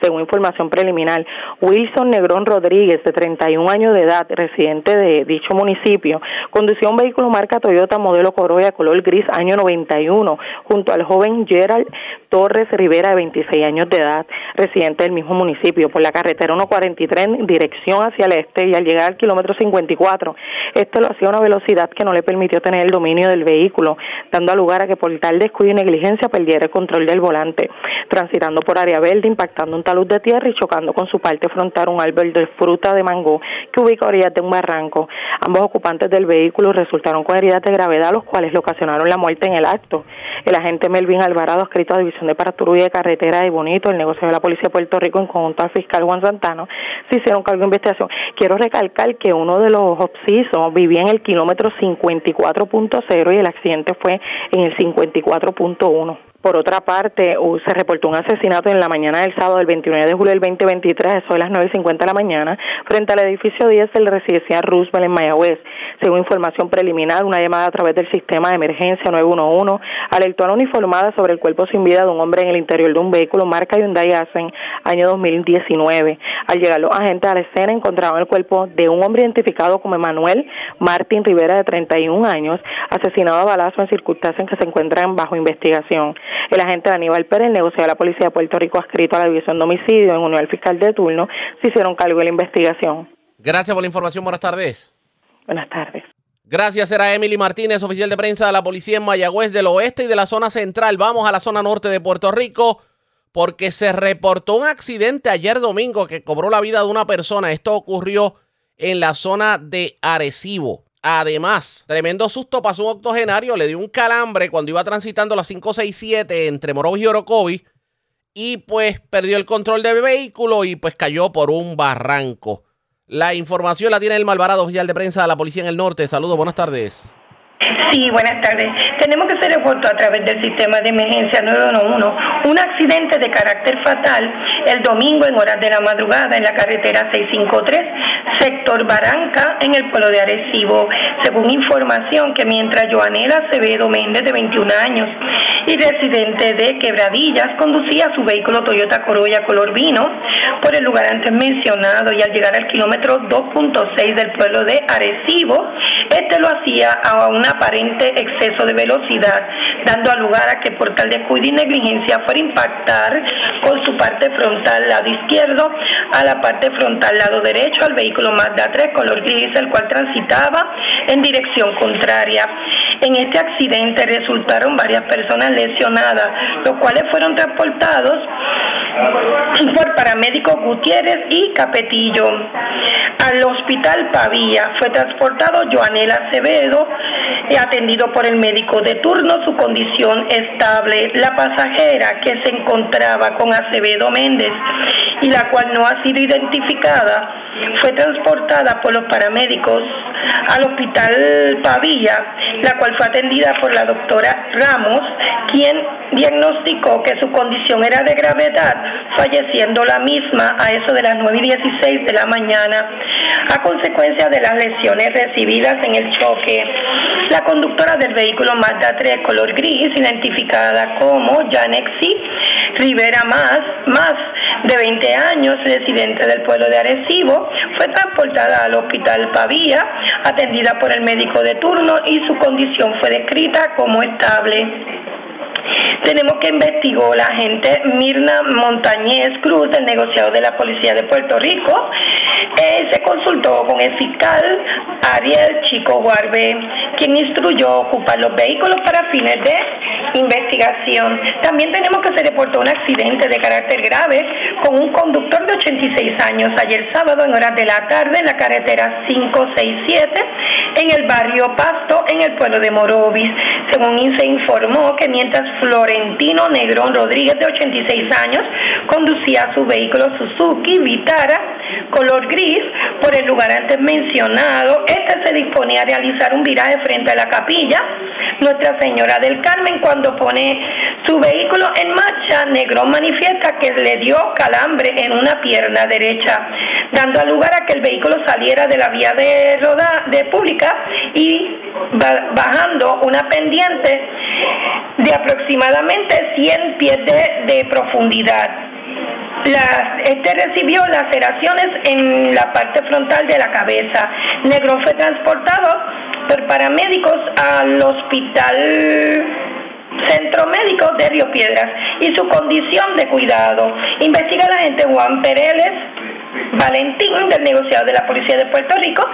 Según información preliminar, Wilson Negrón Rodríguez, de 31 años de edad, residente de dicho municipio, conducía un vehículo marca Toyota modelo Corolla color gris año 91, junto al joven Gerald Torres Rivera, de 26 años de edad, residente del mismo municipio, por la carretera 143 en dirección hacia el este y al llegar al kilómetro 54, este lo hacía a una velocidad que no le permitió tener el dominio del vehículo, dando lugar a que por tal descuido y negligencia perdiera el control del volante, transitando por área verde, impactando un talud de tierra y chocando con su parte frontal un árbol de fruta de mango que ubica orillas de un barranco. Ambos ocupantes del vehículo resultaron con heridas de gravedad, los cuales le ocasionaron la muerte en el acto. El agente Melvin Alvarado, adscrito a División de Patrulla de Carretera de Bonito, el negocio de la Policía de Puerto Rico en conjunto al fiscal Juan Santano, se hicieron cargo de investigación. Quiero recalcar que uno de los obsisos vivía en el kilómetro 54.0 y el accidente fue en el 54.1. Por otra parte, se reportó un asesinato en la mañana del sábado del 29 de julio del 2023, eso de las 9.50 de la mañana, frente al edificio 10 del residencial Roosevelt en Mayagüez. Según información preliminar, una llamada a través del sistema de emergencia 911 alertó a la uniformada sobre el cuerpo sin vida de un hombre en el interior de un vehículo marca Hyundai Accent, año 2019. Al llegar los agentes a la escena encontraron el cuerpo de un hombre identificado como Emanuel Martín Rivera, de 31 años, asesinado a balazo en circunstancias que se encuentran bajo investigación. El agente Aníbal Pérez, negocio de la Policía de Puerto Rico adscrito a la División de Homicidio en unión al fiscal de turno, se hicieron cargo de la investigación. Gracias por la información. Buenas tardes. Buenas tardes. Gracias, era Emily Martínez, oficial de prensa de la policía en Mayagüez del oeste y de la zona central. Vamos a la zona norte de Puerto Rico porque se reportó un accidente ayer domingo que cobró la vida de una persona. Esto ocurrió en la zona de Arecibo. Además, tremendo susto pasó un octogenario, le dio un calambre cuando iba transitando la 567 entre Morovis y Orocovi y pues perdió el control del vehículo y pues cayó por un barranco. La información la tiene el Malvarado, oficial de prensa de la Policía en el Norte. Saludos, buenas tardes. Sí, buenas tardes. Tenemos que hacer reporto a través del sistema de emergencia 911 un accidente de carácter fatal el domingo en horas de la madrugada en la carretera 653, sector Barranca, en el pueblo de Arecibo. Según información que mientras Joanela Acevedo Méndez, de 21 años y residente de Quebradillas, conducía su vehículo Toyota Corolla color vino por el lugar antes mencionado y al llegar al kilómetro 2.6 del pueblo de Arecibo, este lo hacía a una aparente exceso de velocidad, dando a lugar a que por tal descuido y negligencia fuera impactar con su parte frontal lado izquierdo a la parte frontal lado derecho al vehículo Mazda 3 color gris, el cual transitaba en dirección contraria. En este accidente resultaron varias personas lesionadas, los cuales fueron transportados por paramédicos Gutiérrez y Capetillo. Al hospital Pavía fue transportado Joanel Acevedo, atendido por el médico de turno, su condición estable. La pasajera que se encontraba con Acevedo Méndez y la cual no ha sido identificada fue transportada por los paramédicos al hospital Pavilla, la cual fue atendida por la doctora Ramos, quien diagnosticó que su condición era de gravedad, falleciendo la misma a eso de las 9 y 16 de la mañana, a consecuencia de las lesiones recibidas en el choque. La conductora del vehículo Mazda 3 color gris, identificada como Janexi Rivera Más, más de 20 años, residente del pueblo de Arecibo, fue transportada al hospital Pavía, atendida por el médico de turno y su condición fue descrita como estable. Tenemos que investigó la agente Mirna Montañez Cruz, del negociado de la Policía de Puerto Rico. Eh, se consultó con el fiscal Ariel Chico Guarbe, quien instruyó ocupar los vehículos para fines de investigación. También tenemos que se reportó un accidente de carácter grave con un conductor de 86 años ayer sábado en horas de la tarde en la carretera 567 en el barrio Pasto en el pueblo de Morovis. Según se informó que mientras Florentino Negrón Rodríguez, de 86 años, conducía su vehículo Suzuki Vitara color gris por el lugar antes mencionado. Este se disponía a realizar un viraje frente a la capilla Nuestra Señora del Carmen cuando pone su vehículo en marcha. Negrón manifiesta que le dio calambre en una pierna derecha, dando lugar a que el vehículo saliera de la vía de roda de pública y bajando una pendiente de aproximadamente 100 pies de, profundidad. este recibió laceraciones en la parte frontal de la cabeza. Negrón fue transportado por paramédicos al hospital Centro Médico de Río Piedras y su condición de cuidado. Investiga la agente Juan Pereles Valentín del negociado de la Policía de Puerto Rico,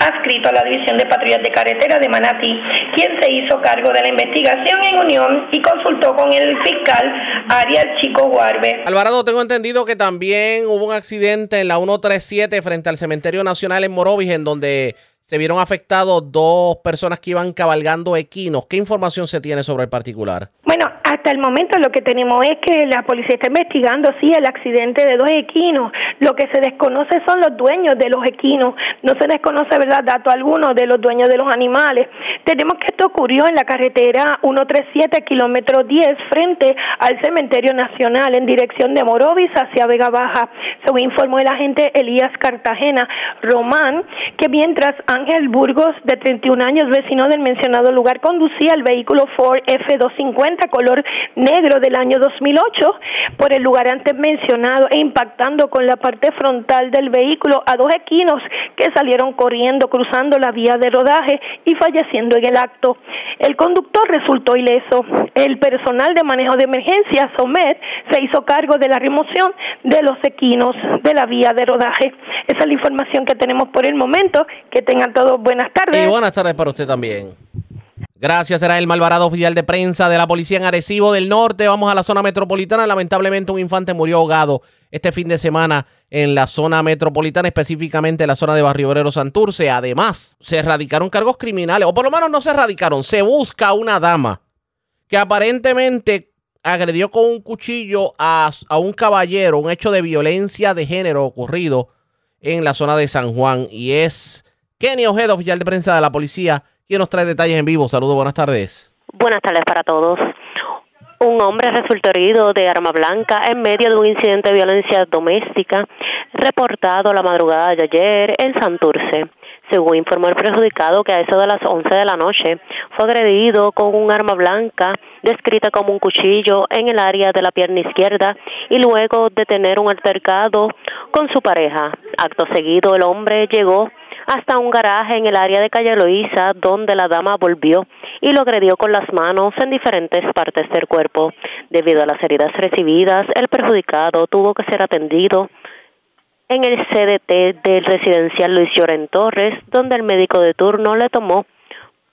adscrito a la División de Patrullas de Carretera de Manatí, quien se hizo cargo de la investigación en unión y consultó con el fiscal Ariel Chico Guarbe. Alvarado, tengo entendido que también hubo un accidente en la 137 frente al Cementerio Nacional en Morovis, en donde se vieron afectados dos personas que iban cabalgando equinos. ¿Qué información se tiene sobre el particular? Bueno, hasta el momento lo que tenemos es que la policía está investigando, sí, el accidente de dos equinos. Lo que se desconoce son los dueños de los equinos. No se desconoce, ¿verdad?, dato alguno de los dueños de los animales. Tenemos que esto ocurrió en la carretera 137, kilómetro 10, frente al Cementerio Nacional, en dirección de Morovis hacia Vega Baja. Según informó el agente Elías Cartagena Román, que mientras Ángel Burgos, de 31 años, vecino del mencionado lugar, conducía el vehículo Ford F250 color negro del año 2008 por el lugar antes mencionado e impactando con la parte frontal del vehículo a dos equinos que salieron corriendo cruzando la vía de rodaje y falleciendo en el acto. El conductor resultó ileso. El personal de manejo de emergencia, SOMED, se hizo cargo de la remoción de los equinos de la vía de rodaje. Esa es la información que tenemos por el momento. Que tengan todos buenas tardes. Y buenas tardes para usted también. Gracias, era el Malvarado oficial de prensa de la policía en Arecibo del Norte. Vamos a la zona metropolitana. Lamentablemente un infante murió ahogado este fin de semana en la zona metropolitana, específicamente en la zona de Barrio Obrero Santurce. Además, se erradicaron cargos criminales, o por lo menos no se erradicaron. Se busca una dama que aparentemente agredió con un cuchillo a, a un caballero, un hecho de violencia de género ocurrido en la zona de San Juan. Y es Kenny Ojeda, oficial de prensa de la policía ¿Quién nos trae detalles en vivo? Saludos, buenas tardes. Buenas tardes para todos. Un hombre resultó herido de arma blanca en medio de un incidente de violencia doméstica reportado la madrugada de ayer en Santurce. Según informó el perjudicado, que a eso de las 11 de la noche fue agredido con un arma blanca descrita como un cuchillo en el área de la pierna izquierda y luego de tener un altercado con su pareja. Acto seguido, el hombre llegó hasta un garaje en el área de Calle Loíza, donde la dama volvió y lo agredió con las manos en diferentes partes del cuerpo. Debido a las heridas recibidas, el perjudicado tuvo que ser atendido en el CDT del residencial Luis Lloren Torres, donde el médico de turno le tomó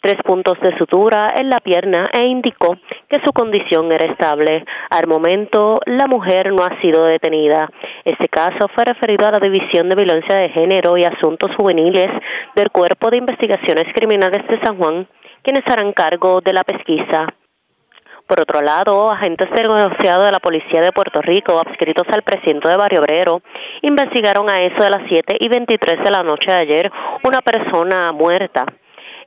tres puntos de sutura en la pierna e indicó que su condición era estable. Al momento, la mujer no ha sido detenida. Este caso fue referido a la División de Violencia de Género y Asuntos Juveniles del Cuerpo de Investigaciones Criminales de San Juan, quienes harán cargo de la pesquisa. Por otro lado, agentes del negociado de la Policía de Puerto Rico, adscritos al presidente de Barrio Obrero, investigaron a eso de las 7 y 23 de la noche de ayer una persona muerta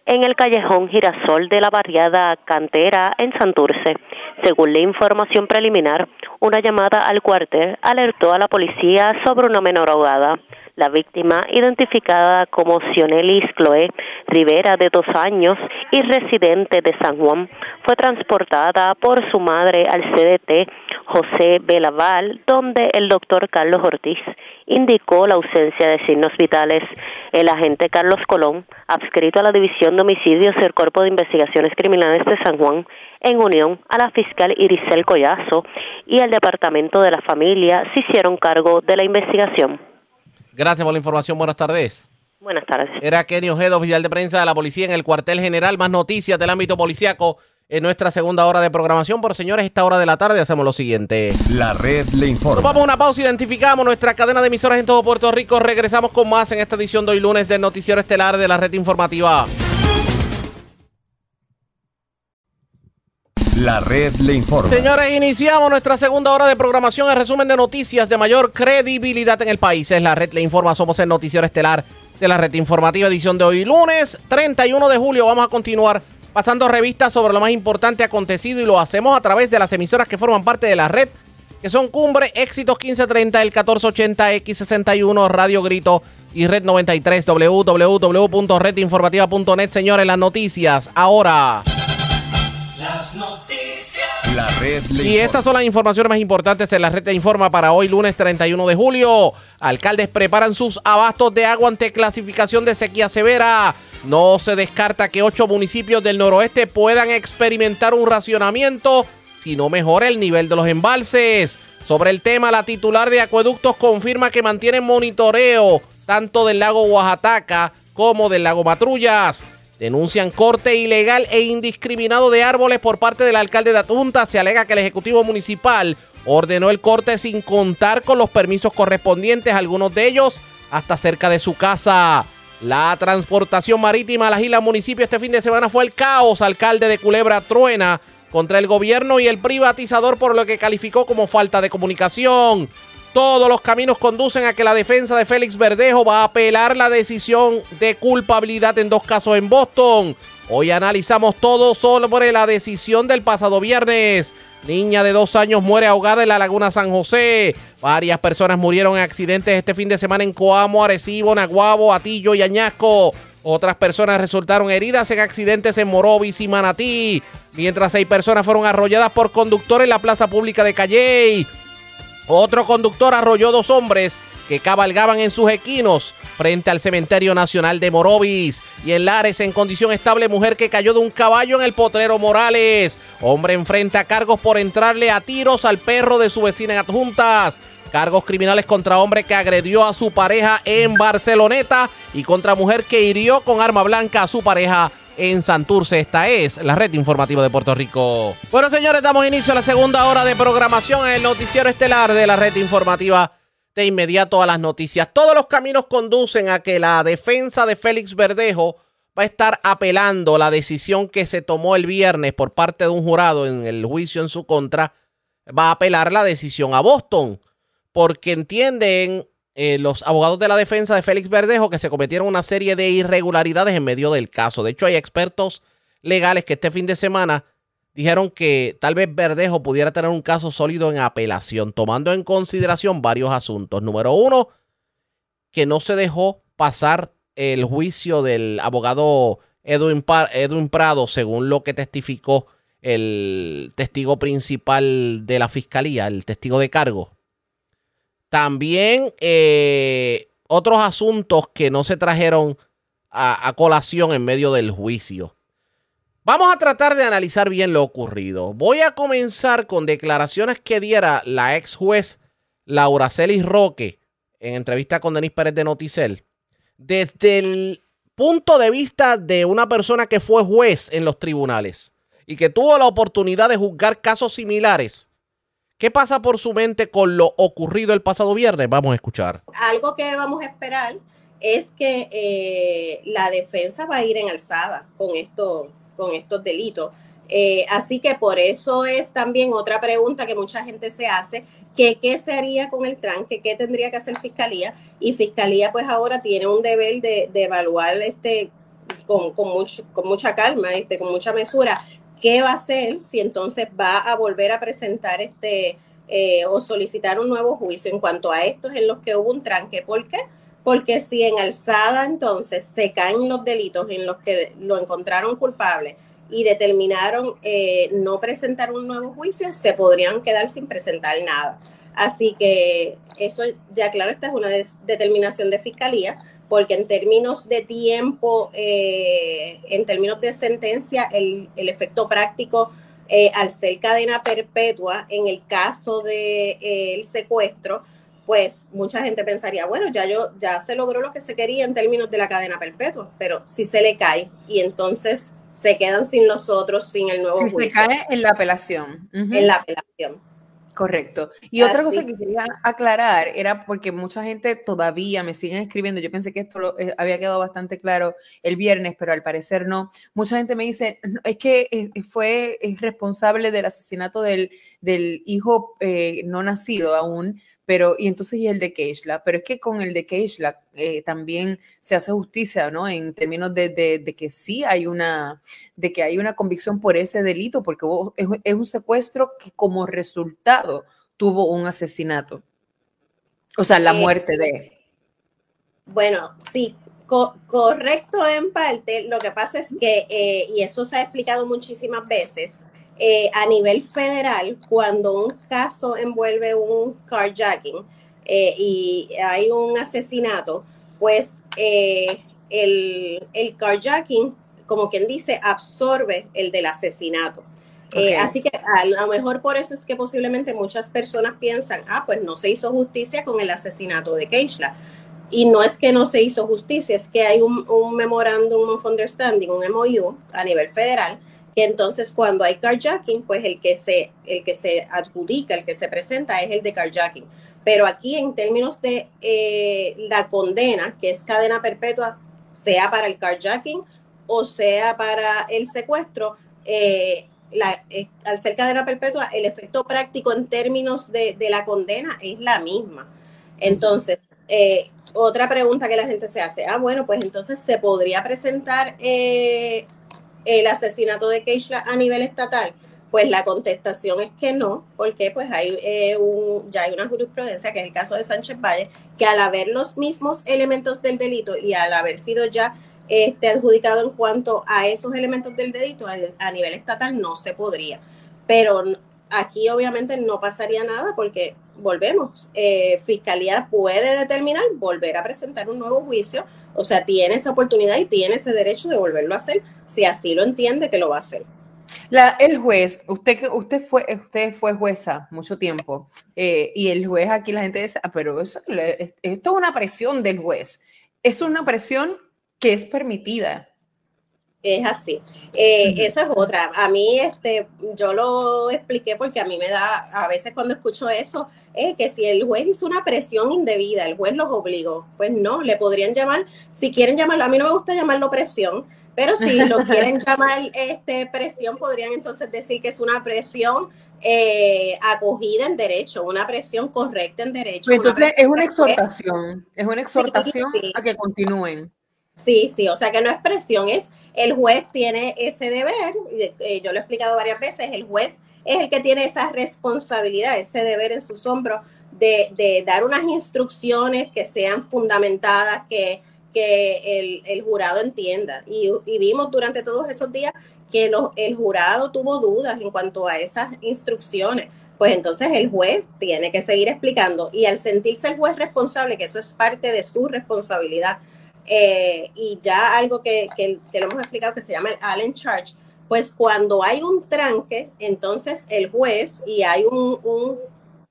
en el callejón Girasol de la barriada Cantera en Santurce. Según la información preliminar, una llamada al cuartel alertó a la policía sobre una menor ahogada. La víctima, identificada como Sionelis Chloe Rivera, de dos años y residente de San Juan, fue transportada por su madre al CDT José Belaval, donde el doctor Carlos Ortiz indicó la ausencia de signos vitales. El agente Carlos Colón, adscrito a la División de Homicidios del Cuerpo de Investigaciones Criminales de San Juan, en unión a la fiscal Irisel Collazo y al Departamento de la Familia, se hicieron cargo de la investigación. Gracias por la información. Buenas tardes. Buenas tardes. Era Kenny Ojeda, oficial de prensa de la policía en el cuartel general. Más noticias del ámbito policíaco en nuestra segunda hora de programación. Por señores, esta hora de la tarde hacemos lo siguiente. La red le informa. vamos a una pausa, identificamos nuestra cadena de emisoras en todo Puerto Rico. Regresamos con más en esta edición de hoy lunes del Noticiero Estelar de la Red Informativa. La red le informa. Señores, iniciamos nuestra segunda hora de programación. El resumen de noticias de mayor credibilidad en el país. Es la red le informa. Somos el Noticiero Estelar de la Red Informativa, edición de hoy lunes 31 de julio. Vamos a continuar pasando revistas sobre lo más importante acontecido y lo hacemos a través de las emisoras que forman parte de la red que son Cumbre, Éxitos 1530, el 1480, X61, Radio Grito y Red 93, www.redinformativa.net. Señores, las noticias ahora. Las noticias. La red le Y informa. estas son las informaciones más importantes en la red de Informa para hoy, lunes 31 de julio. Alcaldes preparan sus abastos de agua ante clasificación de sequía severa. No se descarta que ocho municipios del noroeste puedan experimentar un racionamiento si no mejora el nivel de los embalses. Sobre el tema, la titular de Acueductos confirma que mantienen monitoreo tanto del lago Oaxaca como del lago Matrullas. Denuncian corte ilegal e indiscriminado de árboles por parte del alcalde de Atunta. Se alega que el Ejecutivo Municipal ordenó el corte sin contar con los permisos correspondientes, algunos de ellos hasta cerca de su casa. La transportación marítima a las islas municipio este fin de semana fue el caos. Alcalde de Culebra truena contra el gobierno y el privatizador por lo que calificó como falta de comunicación. Todos los caminos conducen a que la defensa de Félix Verdejo va a apelar la decisión de culpabilidad en dos casos en Boston. Hoy analizamos todo sobre la decisión del pasado viernes. Niña de dos años muere ahogada en la laguna San José. Varias personas murieron en accidentes este fin de semana en Coamo, Arecibo, Naguabo, Atillo y Añasco. Otras personas resultaron heridas en accidentes en Morovis y Manatí. Mientras seis personas fueron arrolladas por conductores en la plaza pública de Calley. Otro conductor arrolló dos hombres que cabalgaban en sus equinos frente al Cementerio Nacional de Morovis. Y en Lares, en condición estable, mujer que cayó de un caballo en el potrero Morales. Hombre enfrenta cargos por entrarle a tiros al perro de su vecina en Adjuntas. Cargos criminales contra hombre que agredió a su pareja en Barceloneta y contra mujer que hirió con arma blanca a su pareja en Santurce. Esta es la red informativa de Puerto Rico. Bueno, señores, damos inicio a la segunda hora de programación en el noticiero estelar de la red informativa. De inmediato a las noticias. Todos los caminos conducen a que la defensa de Félix Verdejo va a estar apelando la decisión que se tomó el viernes por parte de un jurado en el juicio en su contra. Va a apelar la decisión a Boston porque entienden eh, los abogados de la defensa de Félix Verdejo que se cometieron una serie de irregularidades en medio del caso. De hecho, hay expertos legales que este fin de semana dijeron que tal vez Verdejo pudiera tener un caso sólido en apelación, tomando en consideración varios asuntos. Número uno, que no se dejó pasar el juicio del abogado Edwin, Edwin Prado, según lo que testificó el testigo principal de la fiscalía, el testigo de cargo. También eh, otros asuntos que no se trajeron a, a colación en medio del juicio. Vamos a tratar de analizar bien lo ocurrido. Voy a comenzar con declaraciones que diera la ex juez Laura Celis Roque en entrevista con Denis Pérez de Noticel. Desde el punto de vista de una persona que fue juez en los tribunales y que tuvo la oportunidad de juzgar casos similares. ¿Qué pasa por su mente con lo ocurrido el pasado viernes? Vamos a escuchar. algo que vamos a esperar es que eh, la defensa va a ir en alzada con, esto, con estos delitos. Eh, así que por eso es también otra pregunta que mucha gente se hace, que qué se haría con el tranque, qué tendría que hacer Fiscalía. Y Fiscalía pues ahora tiene un deber de, de evaluar este con, con, mucho- con mucha calma, este, con mucha mesura, qué va a hacer si entonces va a volver a presentar este eh, o solicitar un nuevo juicio en cuanto a estos en los que hubo un tranque. ¿Por qué? Porque si en alzada entonces se caen los delitos en los que lo encontraron culpable y determinaron eh, no presentar un nuevo juicio, se podrían quedar sin presentar nada. Así que eso ya claro, esta es una determinación de fiscalía, porque en términos de tiempo, eh, en términos de sentencia, el, el efecto práctico eh, al ser cadena perpetua en el caso del de, eh, el secuestro, pues mucha gente pensaría, bueno, ya yo ya se logró lo que se quería en términos de la cadena perpetua, pero si se le cae y entonces se quedan sin los otros, sin el nuevo Si se juicio. cae en la apelación. En la apelación. Correcto. Y otra cosa que quería aclarar era porque mucha gente todavía me siguen escribiendo. Yo pensé que esto lo- eh, había quedado bastante claro el viernes, pero al parecer no. Mucha gente me dice, "No, es que eh, fue es responsable del asesinato del, del hijo eh, no nacido aún, pero y entonces y el de Keishla, pero es que con el de Keishla eh, también se hace justicia, ¿no? En términos de, de- de que sí hay una, de que hay una convicción por ese delito, porque hubo- es, es un secuestro que como resultado tuvo un asesinato. O sea, la Eh, muerte de... Bueno, sí, co- correcto en parte. Lo que pasa es que, eh, y eso se ha explicado muchísimas veces, eh, a nivel federal, cuando un caso envuelve un carjacking eh, y hay un asesinato, pues eh, el, el carjacking, como quien dice, absorbe el del asesinato. Así que a lo mejor por eso es que posiblemente muchas personas piensan, ah, pues no se hizo justicia con el asesinato de Keishla. Y no es que no se hizo justicia, es que hay un, un Memorandum of Understanding, un MOU a nivel federal, que entonces cuando hay carjacking, pues el que se, el que se adjudica, el que se presenta es el de carjacking. Pero aquí en términos de eh, la condena, que es cadena perpetua, sea para el carjacking o sea para el secuestro, eh, al ser cadena perpetua, el efecto práctico en términos de, de la condena es la misma. Entonces, eh, otra pregunta que la gente se hace, ah, bueno, pues entonces se podría presentar eh, el asesinato de Keishla a nivel estatal. Pues la contestación es que no, porque pues hay eh, un, ya hay una jurisprudencia, que es el caso de Sánchez Valle, que al haber los mismos elementos del delito y al haber sido ya este, adjudicado en cuanto a esos elementos del delito a, a nivel estatal no se podría. Pero aquí obviamente no pasaría nada porque volvemos, eh, Fiscalía puede determinar volver a presentar un nuevo juicio, o sea, tiene esa oportunidad y tiene ese derecho de volverlo a hacer si así lo entiende que lo va a hacer. El juez, usted, usted, fue, usted fue jueza mucho tiempo eh, y el juez aquí la gente dice, "Ah, pero eso, esto es una presión del juez. Es una presión que es permitida. Es así. Eh, Esa es otra. A mí, este, yo lo expliqué porque a mí me da, a veces cuando escucho eso, es que si el juez hizo una presión indebida, el juez los obligó, pues no, le podrían llamar, si quieren llamarlo, a mí no me gusta llamarlo presión, pero si lo quieren llamar este, presión, podrían entonces decir que es una presión eh, acogida en derecho, una presión correcta en derecho. Pues una entonces es presión una exhortación, es una exhortación sí. a que continúen. Sí, sí, o sea que no es presión, es el juez tiene ese deber, eh, yo lo he explicado varias veces, el juez es el que tiene esa responsabilidad, ese deber en sus hombros de, dar unas instrucciones que sean fundamentadas, que, el, jurado entienda. Y, vimos durante todos esos días que el jurado tuvo dudas en cuanto a esas instrucciones. Pues entonces el juez tiene que seguir explicando y al sentirse el juez responsable, que eso es parte de su responsabilidad, eh, y ya algo que, que, que lo hemos explicado que se llama el Allen Charge, pues cuando hay un tranque, entonces el juez y hay un, un-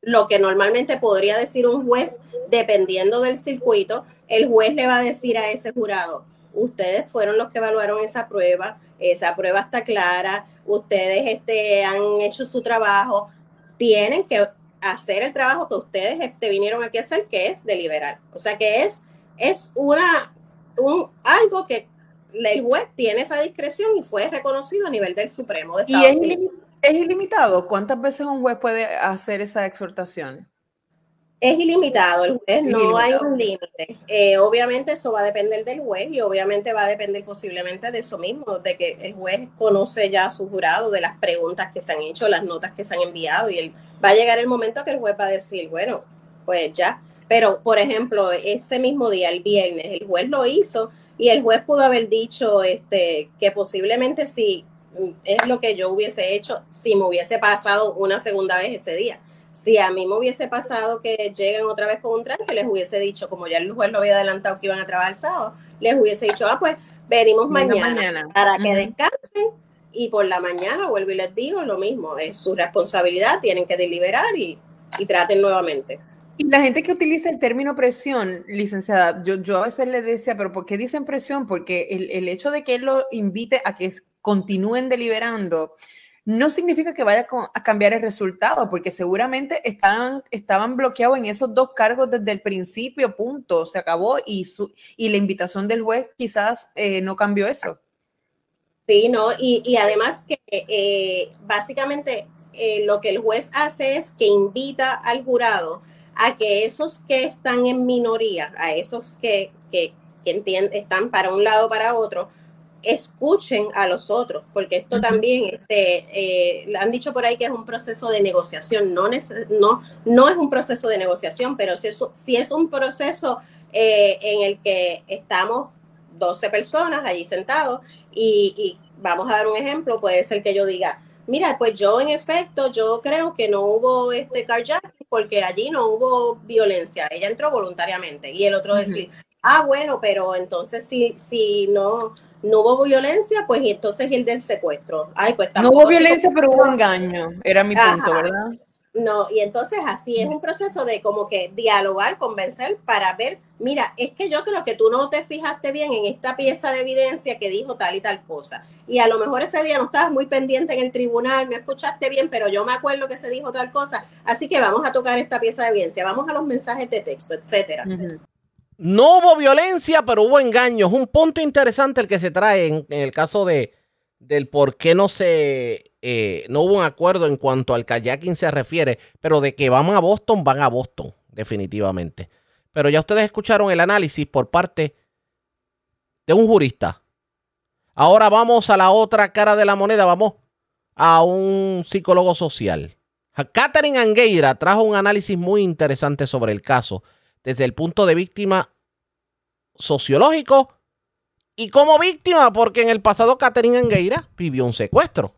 lo que normalmente podría decir un juez, dependiendo del circuito, el juez le va a decir a ese jurado, ustedes fueron los que evaluaron esa prueba, esa prueba está clara, ustedes este, han hecho su trabajo, tienen que hacer el trabajo que ustedes este, vinieron aquí a hacer, que es deliberar. O sea que es, es una, un, algo que el juez tiene esa discreción y fue reconocido a nivel del Supremo de ¿Y es, Unidos. es ilimitado? ¿Cuántas veces un juez puede hacer esa exhortación? Es ilimitado, el juez no hay un límite. Eh, obviamente eso va a depender del juez y obviamente va a depender posiblemente de eso mismo, de que el juez conoce ya a su jurado, de las preguntas que se han hecho, las notas que se han enviado y él, va a llegar el momento que el juez va a decir, bueno, pues ya. Pero, por ejemplo, ese mismo día, el viernes, el juez lo hizo y el juez pudo haber dicho este, que posiblemente si mm, es lo que yo hubiese hecho si me hubiese pasado una segunda vez ese día. Si a mí me hubiese pasado que lleguen otra vez con un tranque, les hubiese dicho, como ya el juez lo había adelantado que iban a trabajar el sábado, les hubiese dicho, ah, pues venimos mañana, mañana. para que descansen y por la mañana vuelvo y les digo lo mismo, es su responsabilidad, tienen que deliberar y, y traten nuevamente. Y la gente que utiliza el término presión, licenciada, yo, a veces le decía, pero ¿por qué dicen presión? Porque el, hecho de que él lo invite a que continúen deliberando no significa que vaya a cambiar el resultado, porque seguramente estaban, bloqueados en esos dos cargos desde el principio, punto, se acabó y, la invitación del juez quizás eh, no cambió eso. Sí, ¿no? Y, y además que eh, básicamente eh, lo que el juez hace es que invita al jurado a que esos que están en minoría, a esos que, que, están para un lado o para otro, escuchen a los otros, porque esto también, este, eh, han dicho por ahí que es un proceso de negociación, no, no, no es un proceso de negociación, pero si es, si es un proceso eh, en el que estamos 12 personas allí sentados y, y vamos a dar un ejemplo, puede ser que yo diga, mira, pues yo en efecto, yo creo que no hubo este carjacking porque allí no hubo violencia, ella entró voluntariamente y el otro decir, ah, bueno, pero entonces si, si no, no hubo violencia, pues entonces el del secuestro. Ay, pues No hubo violencia, pero hubo engaño, era mi punto, ¿verdad? No, y entonces así es un proceso de como que dialogar, convencer para ver, mira, es que yo creo que tú no te fijaste bien en esta pieza de evidencia que dijo tal y tal cosa. Y a lo mejor ese día no estabas muy pendiente en el tribunal, no escuchaste bien, pero yo me acuerdo que se dijo tal cosa. Así que vamos a tocar esta pieza de evidencia, vamos a los mensajes de texto, etcétera. No hubo violencia, pero hubo engaños. Un punto interesante el que se trae en, en el caso de del por qué no se eh, no hubo un acuerdo en cuanto al kayaking se refiere, pero de que van a Boston, van a Boston, definitivamente. Pero ya ustedes escucharon el análisis por parte de un jurista. Ahora vamos a la otra cara de la moneda, vamos a un psicólogo social. Catherine Angueira trajo un análisis muy interesante sobre el caso desde el punto de víctima sociológico y como víctima, porque en el pasado Catherine Angueira vivió un secuestro.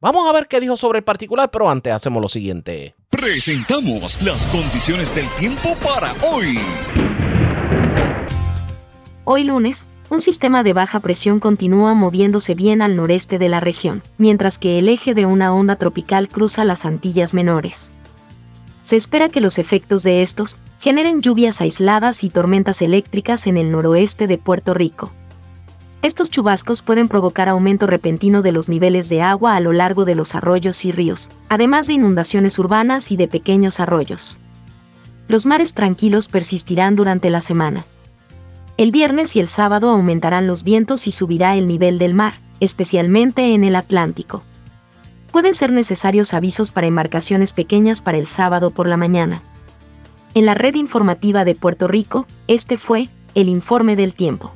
Vamos a ver qué dijo sobre el particular, pero antes hacemos lo siguiente. Presentamos las condiciones del tiempo para hoy. Hoy lunes, un sistema de baja presión continúa moviéndose bien al noreste de la región, mientras que el eje de una onda tropical cruza las Antillas Menores. Se espera que los efectos de estos generen lluvias aisladas y tormentas eléctricas en el noroeste de Puerto Rico. Estos chubascos pueden provocar aumento repentino de los niveles de agua a lo largo de los arroyos y ríos, además de inundaciones urbanas y de pequeños arroyos. Los mares tranquilos persistirán durante la semana. El viernes y el sábado aumentarán los vientos y subirá el nivel del mar, especialmente en el Atlántico. Pueden ser necesarios avisos para embarcaciones pequeñas para el sábado por la mañana. En la red informativa de Puerto Rico, este fue el informe del tiempo.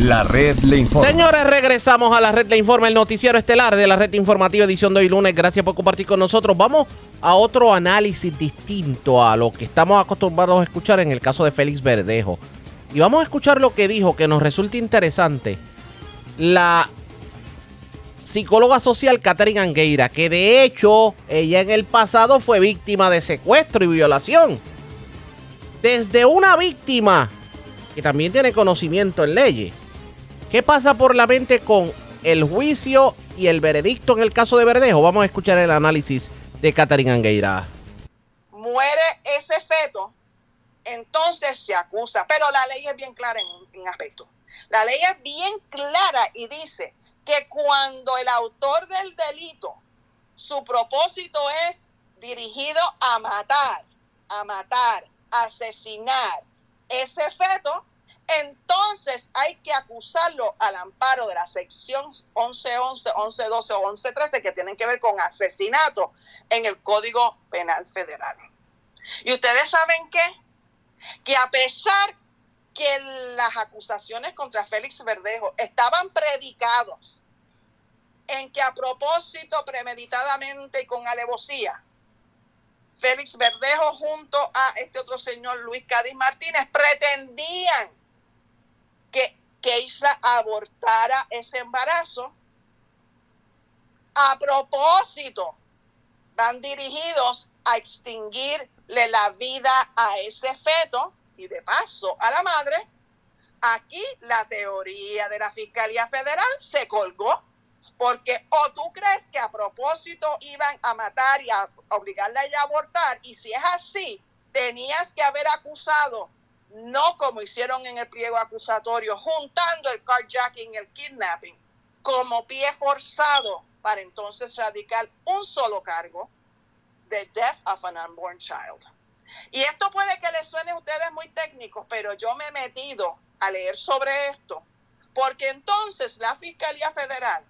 La red le informa. Señores, regresamos a la red le informa, el noticiero estelar de la red informativa edición de hoy lunes. Gracias por compartir con nosotros. Vamos a otro análisis distinto a lo que estamos acostumbrados a escuchar en el caso de Félix Verdejo. Y vamos a escuchar lo que dijo, que nos resulta interesante. La psicóloga social Catherine Angueira, que de hecho ella en el pasado fue víctima de secuestro y violación. Desde una víctima que también tiene conocimiento en leyes ¿Qué pasa por la mente con el juicio y el veredicto en el caso de Verdejo? Vamos a escuchar el análisis de Catherine Angueira. Muere ese feto, entonces se acusa, pero la ley es bien clara en un aspecto. La ley es bien clara y dice que cuando el autor del delito, su propósito es dirigido a matar, a matar, asesinar ese feto, entonces hay que acusarlo al amparo de la sección 1111, 1112 o 1113 que tienen que ver con asesinato en el Código Penal Federal. Y ustedes saben qué? Que a pesar que las acusaciones contra Félix Verdejo estaban predicados en que a propósito, premeditadamente y con alevosía, Félix Verdejo junto a este otro señor Luis Cádiz Martínez pretendían que Keisha abortara ese embarazo. A propósito, van dirigidos a extinguirle la vida a ese feto y de paso a la madre. Aquí la teoría de la Fiscalía Federal se colgó porque o tú crees que a propósito iban a matar y a obligarla a abortar y si es así, tenías que haber acusado no como hicieron en el pliego acusatorio, juntando el carjacking el kidnapping como pie forzado para entonces radicar un solo cargo de death of an unborn child. Y esto puede que les suene a ustedes muy técnicos, pero yo me he metido a leer sobre esto, porque entonces la Fiscalía Federal,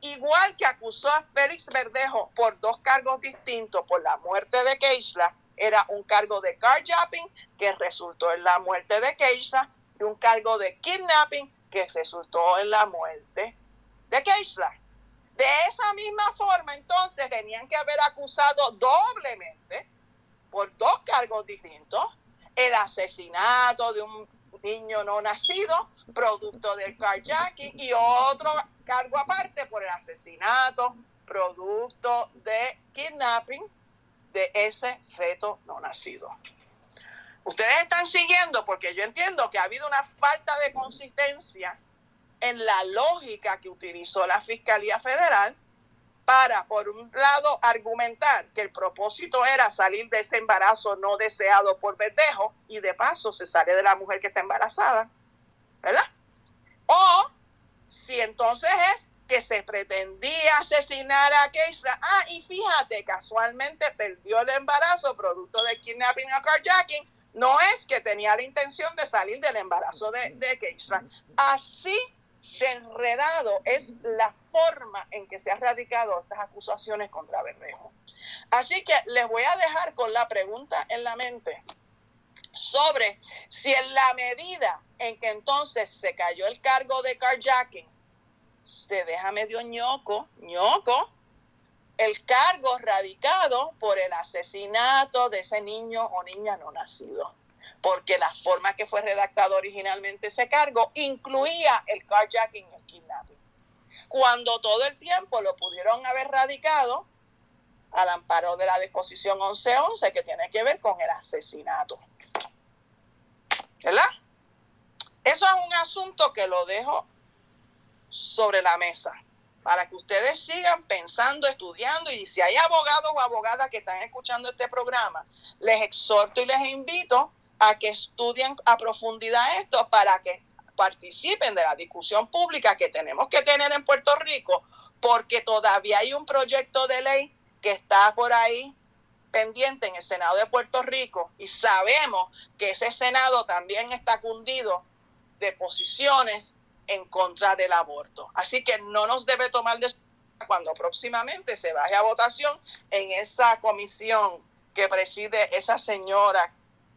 igual que acusó a Félix Verdejo por dos cargos distintos por la muerte de Keishla, era un cargo de carjacking que resultó en la muerte de Keisha y un cargo de kidnapping que resultó en la muerte de Keishla. De esa misma forma, entonces, tenían que haber acusado doblemente, por dos cargos distintos, el asesinato de un niño no nacido, producto del carjacking, y otro cargo aparte por el asesinato, producto de kidnapping de ese feto no nacido. Ustedes están siguiendo porque yo entiendo que ha habido una falta de consistencia en la lógica que utilizó la Fiscalía Federal para, por un lado, argumentar que el propósito era salir de ese embarazo no deseado por verdejo y de paso se sale de la mujer que está embarazada, ¿verdad? O si entonces es que se pretendía asesinar a Keisha. Ah, y fíjate, casualmente perdió el embarazo producto de kidnapping o carjacking. No es que tenía la intención de salir del embarazo de, de Keisha. Así de enredado es la forma en que se han radicado estas acusaciones contra Verdejo. Así que les voy a dejar con la pregunta en la mente sobre si en la medida en que entonces se cayó el cargo de carjacking, se deja medio ñoco, ñoco, el cargo radicado por el asesinato de ese niño o niña no nacido. Porque la forma que fue redactado originalmente ese cargo incluía el carjacking el kidnapping. Cuando todo el tiempo lo pudieron haber radicado al amparo de la disposición 1111 que tiene que ver con el asesinato. ¿Verdad? Eso es un asunto que lo dejo sobre la mesa para que ustedes sigan pensando, estudiando y si hay abogados o abogadas que están escuchando este programa, les exhorto y les invito a que estudien a profundidad esto para que participen de la discusión pública que tenemos que tener en Puerto Rico, porque todavía hay un proyecto de ley que está por ahí pendiente en el Senado de Puerto Rico y sabemos que ese Senado también está cundido de posiciones en contra del aborto. Así que no nos debe tomar de cuando próximamente se baje a votación en esa comisión que preside esa señora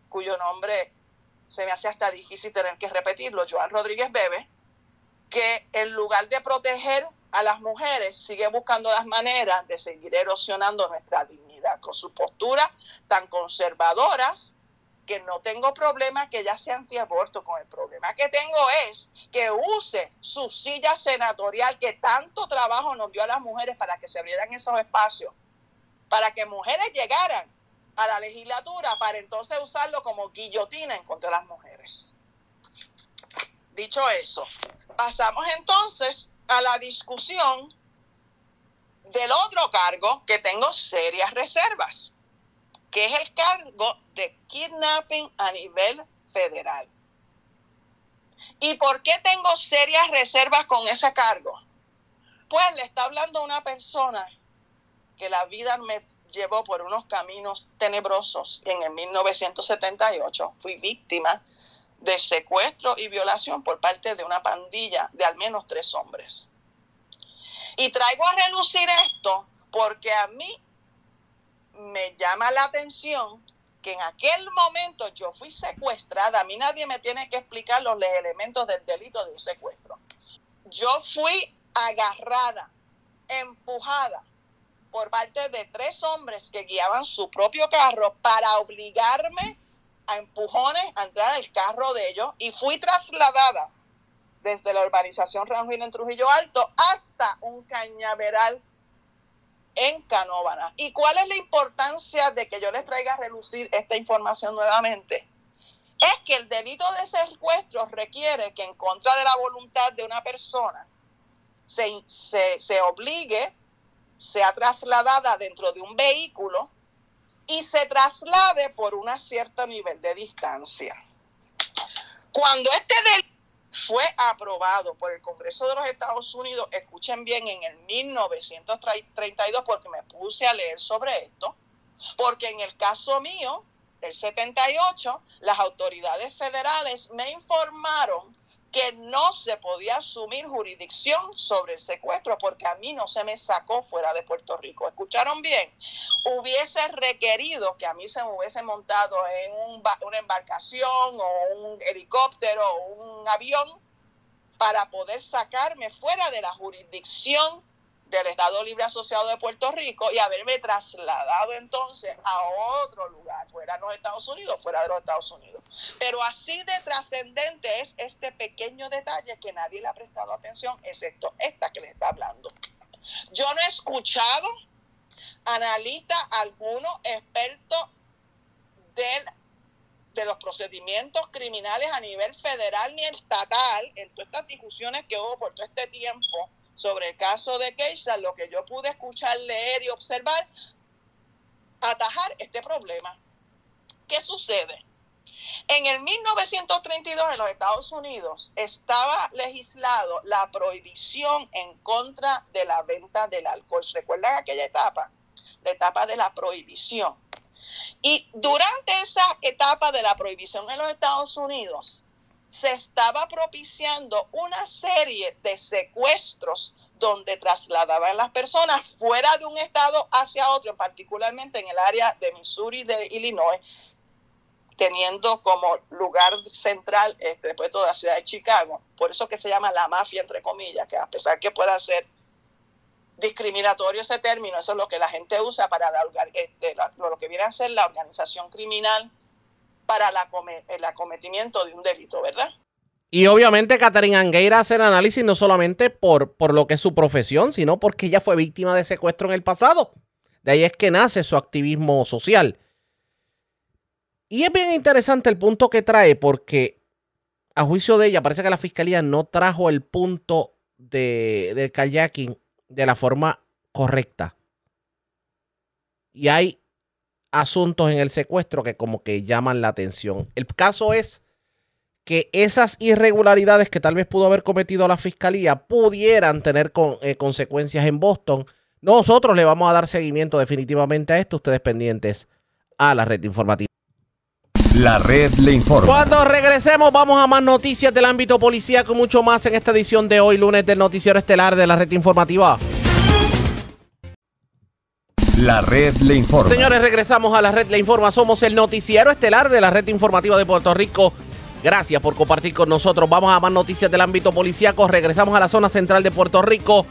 cuyo nombre se me hace hasta difícil tener que repetirlo, Joan Rodríguez Bebe, que en lugar de proteger a las mujeres, sigue buscando las maneras de seguir erosionando nuestra dignidad con sus posturas tan conservadoras que no tengo problema que ella sea antiaborto, con el problema que tengo es que use su silla senatorial que tanto trabajo nos dio a las mujeres para que se abrieran esos espacios, para que mujeres llegaran a la legislatura para entonces usarlo como guillotina en contra de las mujeres. Dicho eso, pasamos entonces a la discusión del otro cargo que tengo serias reservas que es el cargo de kidnapping a nivel federal. ¿Y por qué tengo serias reservas con ese cargo? Pues le está hablando una persona que la vida me llevó por unos caminos tenebrosos y en el 1978 fui víctima de secuestro y violación por parte de una pandilla de al menos tres hombres. Y traigo a relucir esto porque a mí me llama la atención que en aquel momento yo fui secuestrada, a mí nadie me tiene que explicar los elementos del delito de un secuestro. Yo fui agarrada, empujada por parte de tres hombres que guiaban su propio carro para obligarme a empujones a entrar al carro de ellos y fui trasladada desde la urbanización Ranjuin en Trujillo Alto hasta un cañaveral en Canóvana. ¿Y cuál es la importancia de que yo les traiga a relucir esta información nuevamente? Es que el delito de secuestro requiere que en contra de la voluntad de una persona se, se, se obligue, sea trasladada dentro de un vehículo y se traslade por un cierto nivel de distancia. Cuando este delito fue aprobado por el Congreso de los Estados Unidos, escuchen bien, en el 1932, porque me puse a leer sobre esto, porque en el caso mío, el 78, las autoridades federales me informaron que no se podía asumir jurisdicción sobre el secuestro porque a mí no se me sacó fuera de Puerto Rico. ¿Escucharon bien? Hubiese requerido que a mí se me hubiese montado en un una embarcación o un helicóptero o un avión para poder sacarme fuera de la jurisdicción del Estado Libre Asociado de Puerto Rico y haberme trasladado entonces a otro lugar, fuera de los Estados Unidos, fuera de los Estados Unidos. Pero así de trascendente es este pequeño detalle que nadie le ha prestado atención, excepto esta que le está hablando. Yo no he escuchado analista alguno, experto del de los procedimientos criminales a nivel federal ni estatal en todas estas discusiones que hubo por todo este tiempo sobre el caso de Keisha, lo que yo pude escuchar, leer y observar, atajar este problema. ¿Qué sucede? En el 1932 en los Estados Unidos estaba legislado la prohibición en contra de la venta del alcohol. ¿Recuerdan aquella etapa? La etapa de la prohibición. Y durante esa etapa de la prohibición en los Estados Unidos, se estaba propiciando una serie de secuestros donde trasladaban las personas fuera de un estado hacia otro, particularmente en el área de Missouri de Illinois, teniendo como lugar central este, después toda la ciudad de Chicago. Por eso que se llama la mafia, entre comillas, que a pesar que pueda ser discriminatorio ese término, eso es lo que la gente usa para este, lo que viene a ser la organización criminal para el acometimiento de un delito, ¿verdad? Y obviamente Catherine Angueira hace el análisis no solamente por, por lo que es su profesión, sino porque ella fue víctima de secuestro en el pasado. De ahí es que nace su activismo social. Y es bien interesante el punto que trae porque a juicio de ella parece que la fiscalía no trajo el punto de, del kayaking de la forma correcta. Y hay asuntos en el secuestro que como que llaman la atención. El caso es que esas irregularidades que tal vez pudo haber cometido la fiscalía pudieran tener eh, consecuencias en Boston. Nosotros le vamos a dar seguimiento definitivamente a esto, ustedes pendientes a la red informativa. La red le informa. Cuando regresemos vamos a más noticias del ámbito policíaco, mucho más en esta edición de hoy, lunes del noticiero estelar de la red informativa. La red le informa. Señores, regresamos a la red le informa. Somos el noticiero estelar de la red informativa de Puerto Rico. Gracias por compartir con nosotros. Vamos a más noticias del ámbito policíaco. Regresamos a la zona central de Puerto Rico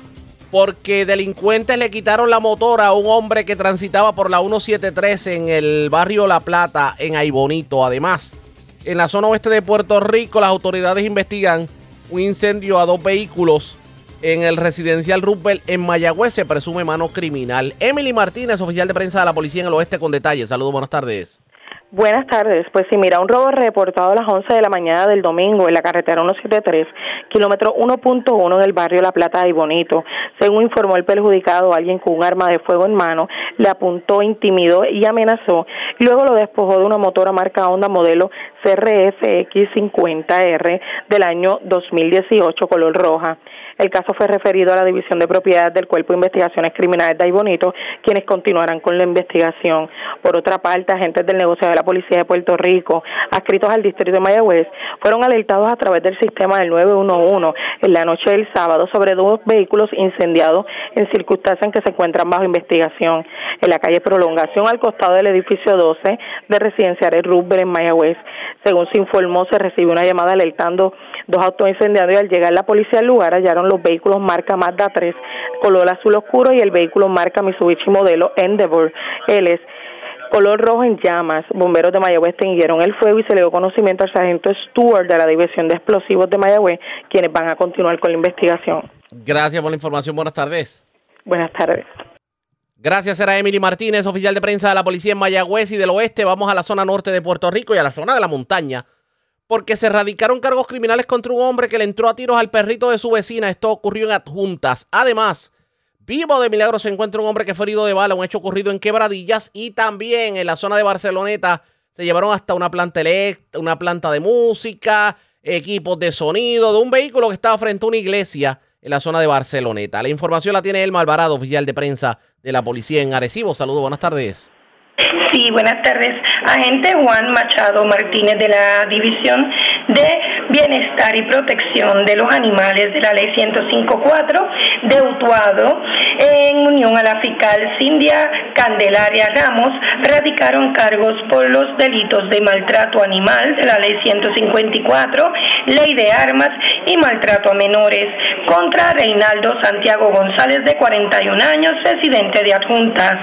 porque delincuentes le quitaron la motora a un hombre que transitaba por la 173 en el barrio La Plata, en Aibonito. Además, en la zona oeste de Puerto Rico, las autoridades investigan un incendio a dos vehículos en el residencial Rupert en Mayagüez se presume mano criminal. Emily Martínez, oficial de prensa de la policía en el oeste con detalles. Saludos, buenas tardes. Buenas tardes. Pues sí, mira, un robo reportado a las 11 de la mañana del domingo en la carretera 173, kilómetro 1.1 del barrio La Plata y Bonito. Según informó el perjudicado, alguien con un arma de fuego en mano le apuntó, intimidó y amenazó. Luego lo despojó de una motora marca Honda modelo CRFX50R del año 2018 color roja. El caso fue referido a la División de Propiedad del Cuerpo de Investigaciones Criminales de Bonito, quienes continuarán con la investigación. Por otra parte, agentes del negocio de la Policía de Puerto Rico, adscritos al distrito de Mayagüez, fueron alertados a través del sistema del 911 en la noche del sábado sobre dos vehículos incendiados en circunstancias en que se encuentran bajo investigación en la calle Prolongación al costado del edificio 12 de residencial Rubber en Mayagüez. Según se informó, se recibió una llamada alertando dos autos incendiados y al llegar la policía al lugar hallaron los vehículos marca Mazda 3 color azul oscuro y el vehículo marca Mitsubishi modelo Endeavor es color rojo en llamas. Bomberos de Mayagüez extinguieron el fuego y se le dio conocimiento al sargento Stewart de la División de Explosivos de Mayagüez, quienes van a continuar con la investigación. Gracias por la información. Buenas tardes. Buenas tardes. Gracias, era Emily Martínez, oficial de prensa de la policía en Mayagüez y del oeste. Vamos a la zona norte de Puerto Rico y a la zona de la montaña porque se radicaron cargos criminales contra un hombre que le entró a tiros al perrito de su vecina. Esto ocurrió en Adjuntas. Además, vivo de milagro se encuentra un hombre que fue herido de bala, un hecho ocurrido en Quebradillas y también en la zona de Barceloneta se llevaron hasta una planta eléctrica, una planta de música, equipos de sonido de un vehículo que estaba frente a una iglesia en la zona de Barceloneta. La información la tiene Elma Alvarado, oficial de prensa de la policía en Arecibo. Saludos, buenas tardes. Sí, buenas tardes. Agente Juan Machado Martínez de la División de Bienestar y Protección de los Animales de la Ley 105.4 de Utuado, en unión a la fiscal Cindia Candelaria Ramos, radicaron cargos por los delitos de maltrato animal de la Ley 154, Ley de Armas y maltrato a menores contra Reinaldo Santiago González de 41 años, residente de Adjuntas.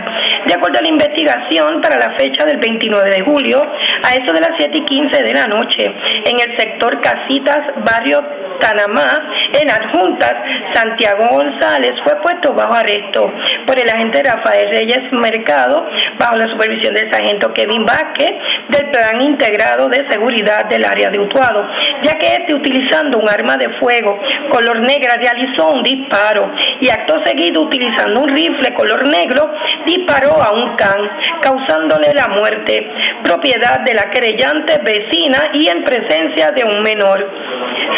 De acuerdo a la investigación, para la fecha del 29 de julio, a eso de las 7 y 15 de la noche, en el sector Casitas, barrio Tanamá, en Adjuntas, Santiago González fue puesto bajo arresto por el agente Rafael Reyes Mercado, bajo la supervisión del sargento Kevin Vázquez, del Plan Integrado de Seguridad del área de Utuado, ya que este, utilizando un arma de fuego color negra, realizó un disparo y acto seguido, utilizando un rifle color negro, disparó a un can, causándole la muerte, propiedad de la querellante vecina y en presencia de un menor.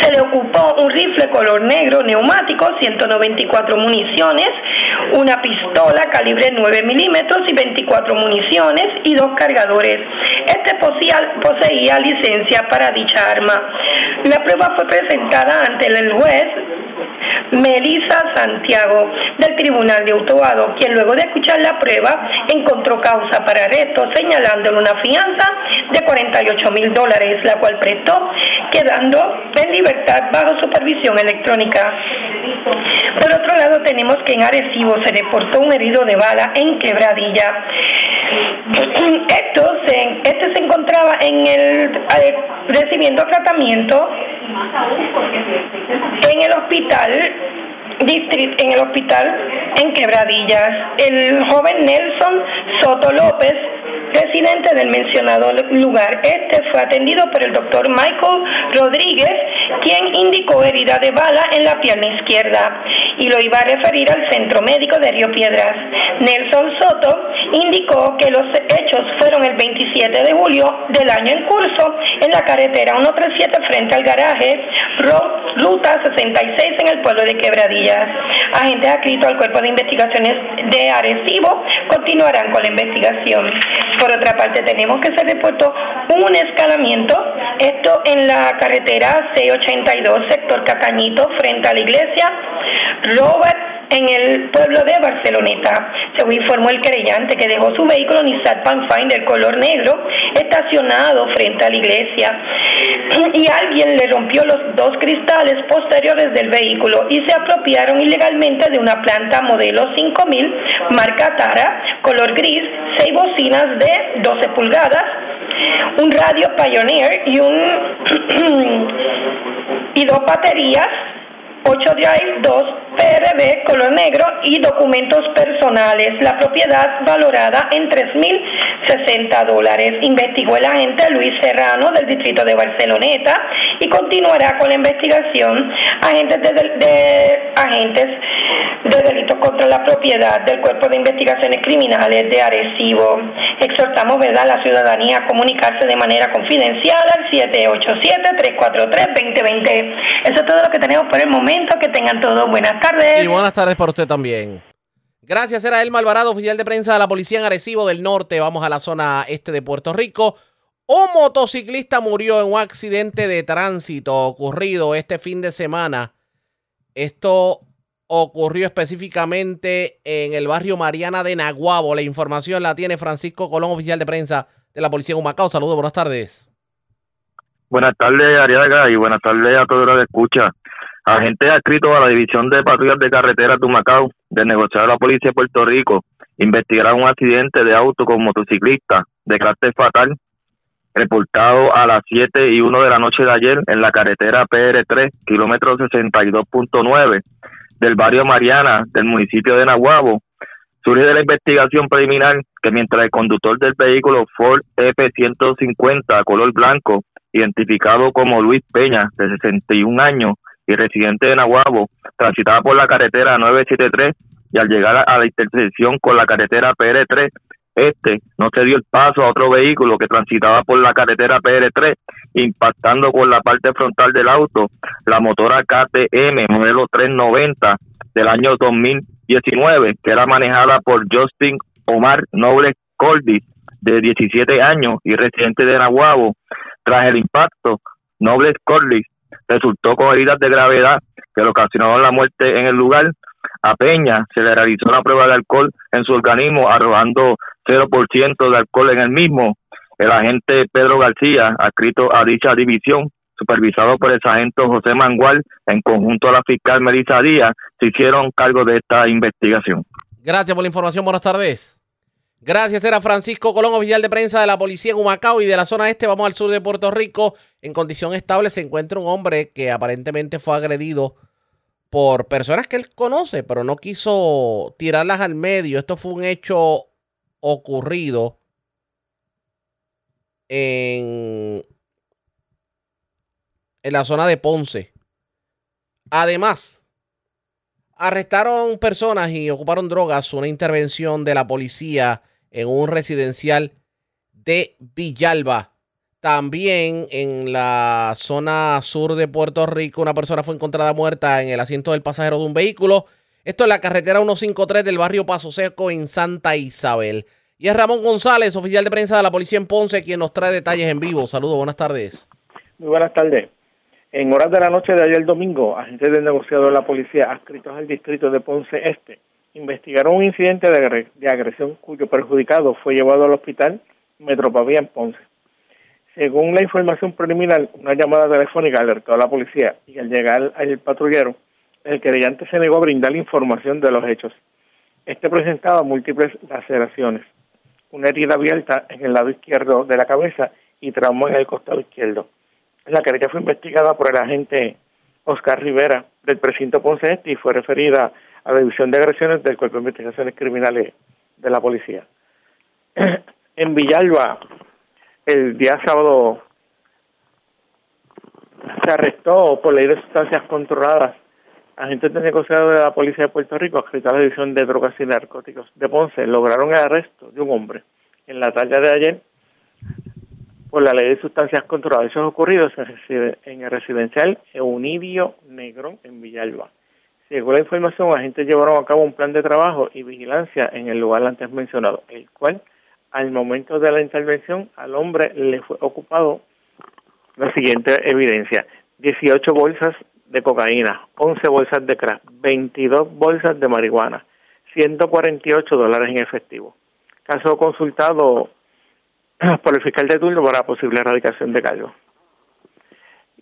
Se le ocupó un rifle color negro neumático, 194 municiones, una pistola calibre 9 milímetros y 24 municiones y dos cargadores. Este poseía, licencia para dicha arma. La prueba fue presentada ante el juez Melissa Santiago del Tribunal de Utuado, quien luego de escuchar la prueba encontró causa para arresto señalándole una fianza de 48 mil dólares, la cual prestó, quedando en libertad bajo supervisión electrónica. Por otro lado, tenemos que en Arecibo se reportó un herido de bala en Quebradilla. Esto se, este se encontraba en el eh, recibiendo tratamiento en el hospital distrito, en el hospital en Quebradillas. El joven Nelson Soto López residente del mencionado lugar. Este fue atendido por el doctor Michael Rodríguez, quien indicó herida de bala en la pierna izquierda y lo iba a referir al centro médico de Río Piedras. Nelson Soto indicó que los hechos fueron el 27 de julio del año en curso en la carretera 137 frente al garaje Ruta 66 en el pueblo de Quebradillas. Agentes adscritos al Cuerpo de Investigaciones de Arecibo continuarán con la investigación. Por otra parte, tenemos que se reportó un escalamiento, esto en la carretera C82, sector Cacañito, frente a la iglesia Robert en el pueblo de Barceloneta. Según informó el querellante que dejó su vehículo Nissan Pathfinder color negro estacionado frente a la iglesia y alguien le rompió los dos cristales posteriores del vehículo y se apropiaron ilegalmente de una planta modelo 5000 marca Tara color gris, seis bocinas de 12 pulgadas, un radio Pioneer y un y dos baterías 8 Drive 2 PRB color negro y documentos personales. La propiedad valorada en 3.060 dólares. Investigó el agente Luis Serrano del distrito de Barceloneta y continuará con la investigación. Agentes de, agentes de delitos contra la propiedad del Cuerpo de Investigaciones Criminales de Arecibo. Exhortamos ¿verdad? a la ciudadanía a comunicarse de manera confidencial al 787-343-2020. Eso es todo lo que tenemos por el momento. Que tengan todos buenas tardes. Y buenas tardes para usted también. Gracias, era Elma Alvarado, oficial de prensa de la Policía en Arecibo del Norte. Vamos a la zona este de Puerto Rico. Un motociclista murió en un accidente de tránsito ocurrido este fin de semana. Esto ocurrió específicamente en el barrio Mariana de Naguabo. La información la tiene Francisco Colón, oficial de prensa de la Policía de Humacao. Saludos, buenas tardes. Buenas tardes, Ariaga, y buenas tardes a todos los que escuchan. Agentes adscritos a la División de Patrullas de Carreteras de Macao, del negociado de la Policía de Puerto Rico, investigaron un accidente de auto con motociclista de carácter fatal reportado a las 7 y 1 de la noche de ayer en la carretera PR3, kilómetro 62.9 del barrio Mariana del municipio de Nahuabo. Surge de la investigación preliminar que mientras el conductor del vehículo Ford F-150 color blanco, identificado como Luis Peña, de 61 años, y residente de Nahuabo transitaba por la carretera 973 y al llegar a la intersección con la carretera PR3, este no se dio el paso a otro vehículo que transitaba por la carretera PR3, impactando con la parte frontal del auto la motora KTM modelo 390 del año 2019, que era manejada por Justin Omar Noble Colby, de 17 años y residente de Nahuabo. Tras el impacto, Noble Corley resultó con heridas de gravedad que le ocasionaron la muerte en el lugar. A Peña se le realizó una prueba de alcohol en su organismo, arrojando 0% de alcohol en el mismo. El agente Pedro García, adscrito a dicha división, supervisado por el sargento José Mangual, en conjunto a la fiscal Melissa Díaz, se hicieron cargo de esta investigación. Gracias por la información. Buenas tardes. Gracias, era Francisco Colón, oficial de prensa de la policía en Humacao y de la zona este. Vamos al sur de Puerto Rico. En condición estable se encuentra un hombre que aparentemente fue agredido por personas que él conoce, pero no quiso tirarlas al medio. Esto fue un hecho ocurrido en, en la zona de Ponce. Además, arrestaron personas y ocuparon drogas. Una intervención de la policía en un residencial de Villalba. También en la zona sur de Puerto Rico, una persona fue encontrada muerta en el asiento del pasajero de un vehículo. Esto es la carretera 153 del barrio Paso Seco en Santa Isabel. Y es Ramón González, oficial de prensa de la policía en Ponce, quien nos trae detalles en vivo. Saludos, buenas tardes. Muy buenas tardes. En horas de la noche de ayer domingo, agentes del negociador de la policía adscritos al distrito de Ponce Este investigaron un incidente de, agresión cuyo perjudicado fue llevado al hospital Metropavía en Ponce. Según la información preliminar, una llamada telefónica alertó a la policía y al llegar al patrullero, el querellante se negó a brindar información de los hechos. Este presentaba múltiples laceraciones, una herida abierta en el lado izquierdo de la cabeza y trauma en el costado izquierdo. La querella fue investigada por el agente Oscar Rivera del precinto Ponce Este y fue referida a la División de Agresiones del Cuerpo de Investigaciones Criminales de la Policía. en Villalba, el día sábado, se arrestó por ley de sustancias controladas agentes de negociado de la Policía de Puerto Rico, adscritos a la División de Drogas y Narcóticos de Ponce, lograron el arresto de un hombre en la tarde de ayer por la ley de sustancias controladas. Eso ocurrido en el residencial Eunidio Negrón en Villalba. Según la información, agentes llevaron a cabo un plan de trabajo y vigilancia en el lugar antes mencionado, el cual al momento de la intervención al hombre le fue ocupado la siguiente evidencia. 18 bolsas de cocaína, 11 bolsas de crack, 22 bolsas de marihuana, 148 dólares en efectivo. Caso consultado por el fiscal de turno para posible erradicación de cargos.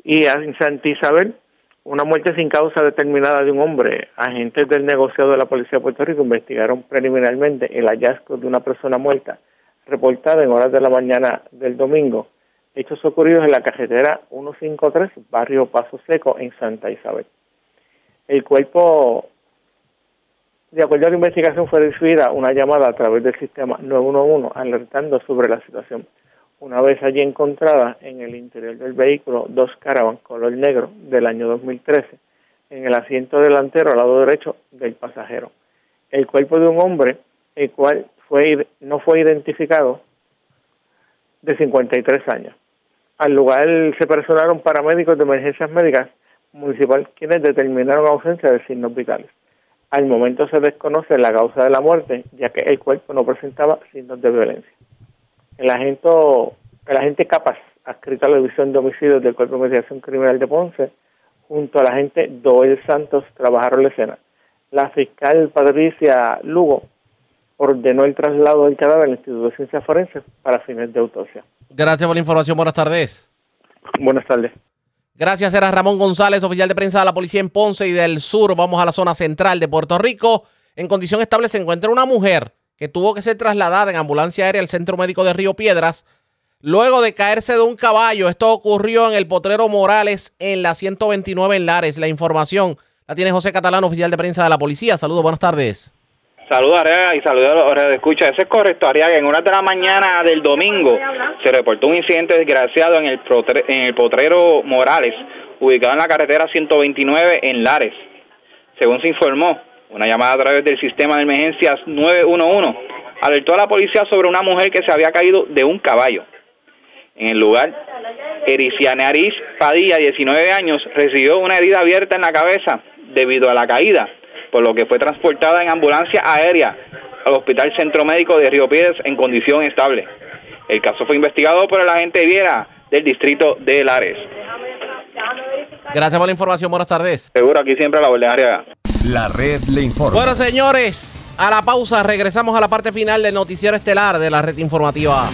Y en Santa Isabel, una muerte sin causa determinada de un hombre. Agentes del negociado de la Policía de Puerto Rico investigaron preliminarmente el hallazgo de una persona muerta reportada en horas de la mañana del domingo. Hechos ocurridos en la carretera 153, barrio Paso Seco, en Santa Isabel. El cuerpo, de acuerdo a la investigación, fue recibida una llamada a través del sistema 911 alertando sobre la situación. Una vez allí encontrada en el interior del vehículo dos caravan color negro del año 2013 en el asiento delantero al lado derecho del pasajero. El cuerpo de un hombre, el cual no fue identificado, de 53 años. Al lugar se personaron paramédicos de emergencias médicas municipal quienes determinaron ausencia de signos vitales. Al momento se desconoce la causa de la muerte, ya que el cuerpo no presentaba signos de violencia. El agente, el agente Capas, adscrito a la División de Homicidios del Cuerpo de Investigación Criminal de Ponce, junto a la agente Doel Santos, trabajaron la escena. La fiscal Patricia Lugo ordenó el traslado del cadáver al Instituto de Ciencias Forenses para fines de autopsia. Gracias por la información. Buenas tardes. Buenas tardes. Gracias, era Ramón González, oficial de prensa de la policía en Ponce y del sur. Vamos a la zona central de Puerto Rico. En condición estable se encuentra una mujer que tuvo que ser trasladada en ambulancia aérea al Centro Médico de Río Piedras luego de caerse de un caballo. Esto ocurrió en el Potrero Morales en la 129 en Lares. La información la tiene José Catalán, oficial de prensa de la policía. Saludos, buenas tardes. Saludos, Ariaga, y saludos a los de escucha. Eso es correcto, Ariaga. En una de la mañana del domingo se reportó un incidente desgraciado en el, en el Potrero Morales, ubicado en la carretera 129 en Lares. Según se informó, una llamada a través del sistema de emergencias 911 alertó a la policía sobre una mujer que se había caído de un caballo. En el lugar, Ericiane Aris Padilla, 19 años, recibió una herida abierta en la cabeza debido a la caída, por lo que fue transportada en ambulancia aérea al Hospital Centro Médico de Río Piedras en condición estable. El caso fue investigado por el agente Viera del distrito de Lares. Gracias por la información. Buenas tardes. Seguro, aquí siempre a la orden área. La red le informa. Bueno, señores, a la pausa regresamos a la parte final del noticiero estelar de la red informativa.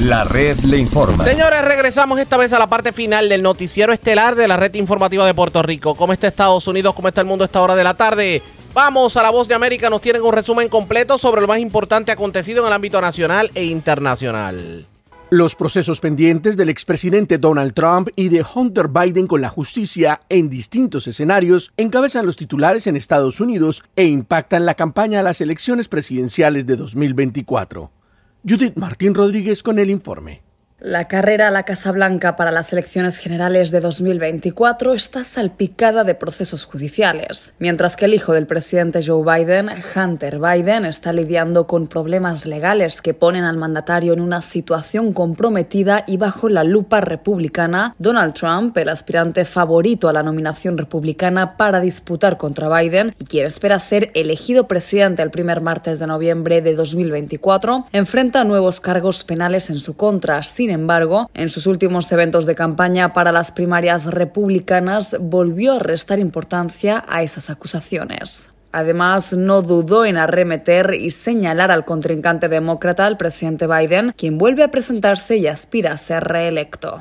La red le informa. Señores, regresamos esta vez a la parte final del noticiero estelar de la red informativa de Puerto Rico. ¿Cómo está Estados Unidos? ¿Cómo está el mundo a esta hora de la tarde? Vamos a la voz de América. Nos tienen un resumen completo sobre lo más importante acontecido en el ámbito nacional e internacional. Los procesos pendientes del expresidente Donald Trump y de Hunter Biden con la justicia en distintos escenarios encabezan los titulares en Estados Unidos e impactan la campaña a las elecciones presidenciales de 2024. Judith Martín Rodríguez con el informe. La carrera a la Casa Blanca para las elecciones generales de 2024 está salpicada de procesos judiciales, mientras que el hijo del presidente Joe Biden, Hunter Biden, está lidiando con problemas legales que ponen al mandatario en una situación comprometida y bajo la lupa republicana. Donald Trump, el aspirante favorito a la nominación republicana para disputar contra Biden y quien espera ser elegido presidente el primer martes de noviembre de 2024, enfrenta nuevos cargos penales en su contra. Sin embargo, en sus últimos eventos de campaña para las primarias republicanas volvió a restar importancia a esas acusaciones. Además, no dudó en arremeter y señalar al contrincante demócrata, el presidente Biden, quien vuelve a presentarse y aspira a ser reelecto.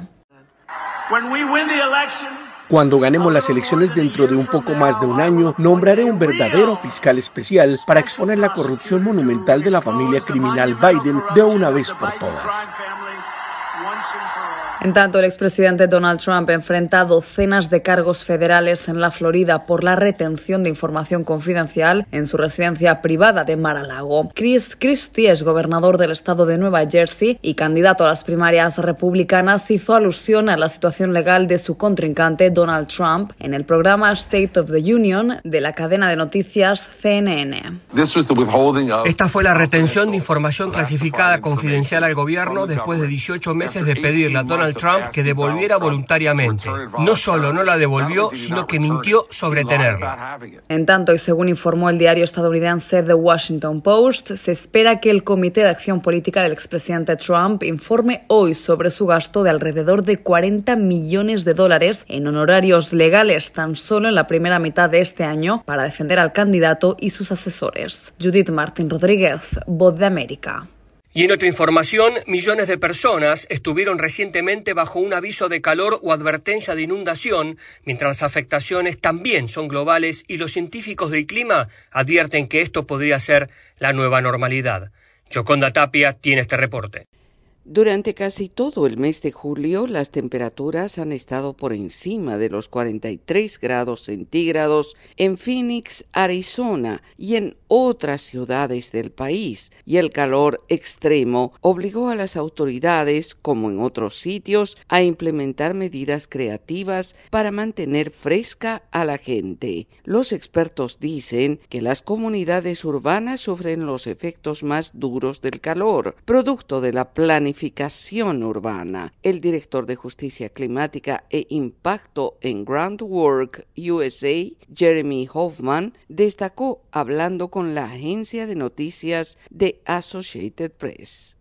Cuando ganemos las elecciones dentro de un poco más de un año, nombraré un verdadero fiscal especial para exponer la corrupción monumental de la familia criminal Biden de una vez por todas. En tanto, el expresidente Donald Trump enfrenta docenas de cargos federales en la Florida por la retención de información confidencial en su residencia privada de Mar-a-Lago. Chris Christie es gobernador del estado de Nueva Jersey y candidato a las primarias republicanas hizo alusión a la situación legal de su contrincante Donald Trump en el programa State of the Union de la cadena de noticias CNN. Esta fue la retención de información clasificada confidencial al gobierno después de 18 meses de pedirle a Donald Trump que devolviera voluntariamente. No solo no la devolvió, sino que mintió sobre tenerla. En tanto, y según informó el diario estadounidense The Washington Post, se espera que el Comité de Acción Política del expresidente Trump informe hoy sobre su gasto de alrededor de 40 millones de dólares en honorarios legales tan solo en la primera mitad de este año para defender al candidato y sus asesores. Judith Martín Rodríguez, Voz de América. Y en otra información, millones de personas estuvieron recientemente bajo un aviso de calor o advertencia de inundación, mientras las afectaciones también son globales y los científicos del clima advierten que esto podría ser la nueva normalidad. Choconda Tapia tiene este reporte. Durante casi todo el mes de julio, las temperaturas han estado por encima de los 43 grados centígrados en Phoenix, Arizona y en otras ciudades del país, y el calor extremo obligó a las autoridades, como en otros sitios, a implementar medidas creativas para mantener fresca a la gente. Los expertos dicen que las comunidades urbanas sufren los efectos más duros del calor, producto de la planificación urbana. El director de Justicia Climática e Impacto en Groundwork USA, Jeremy Hoffman, destacó hablando con la agencia de noticias de Associated Press.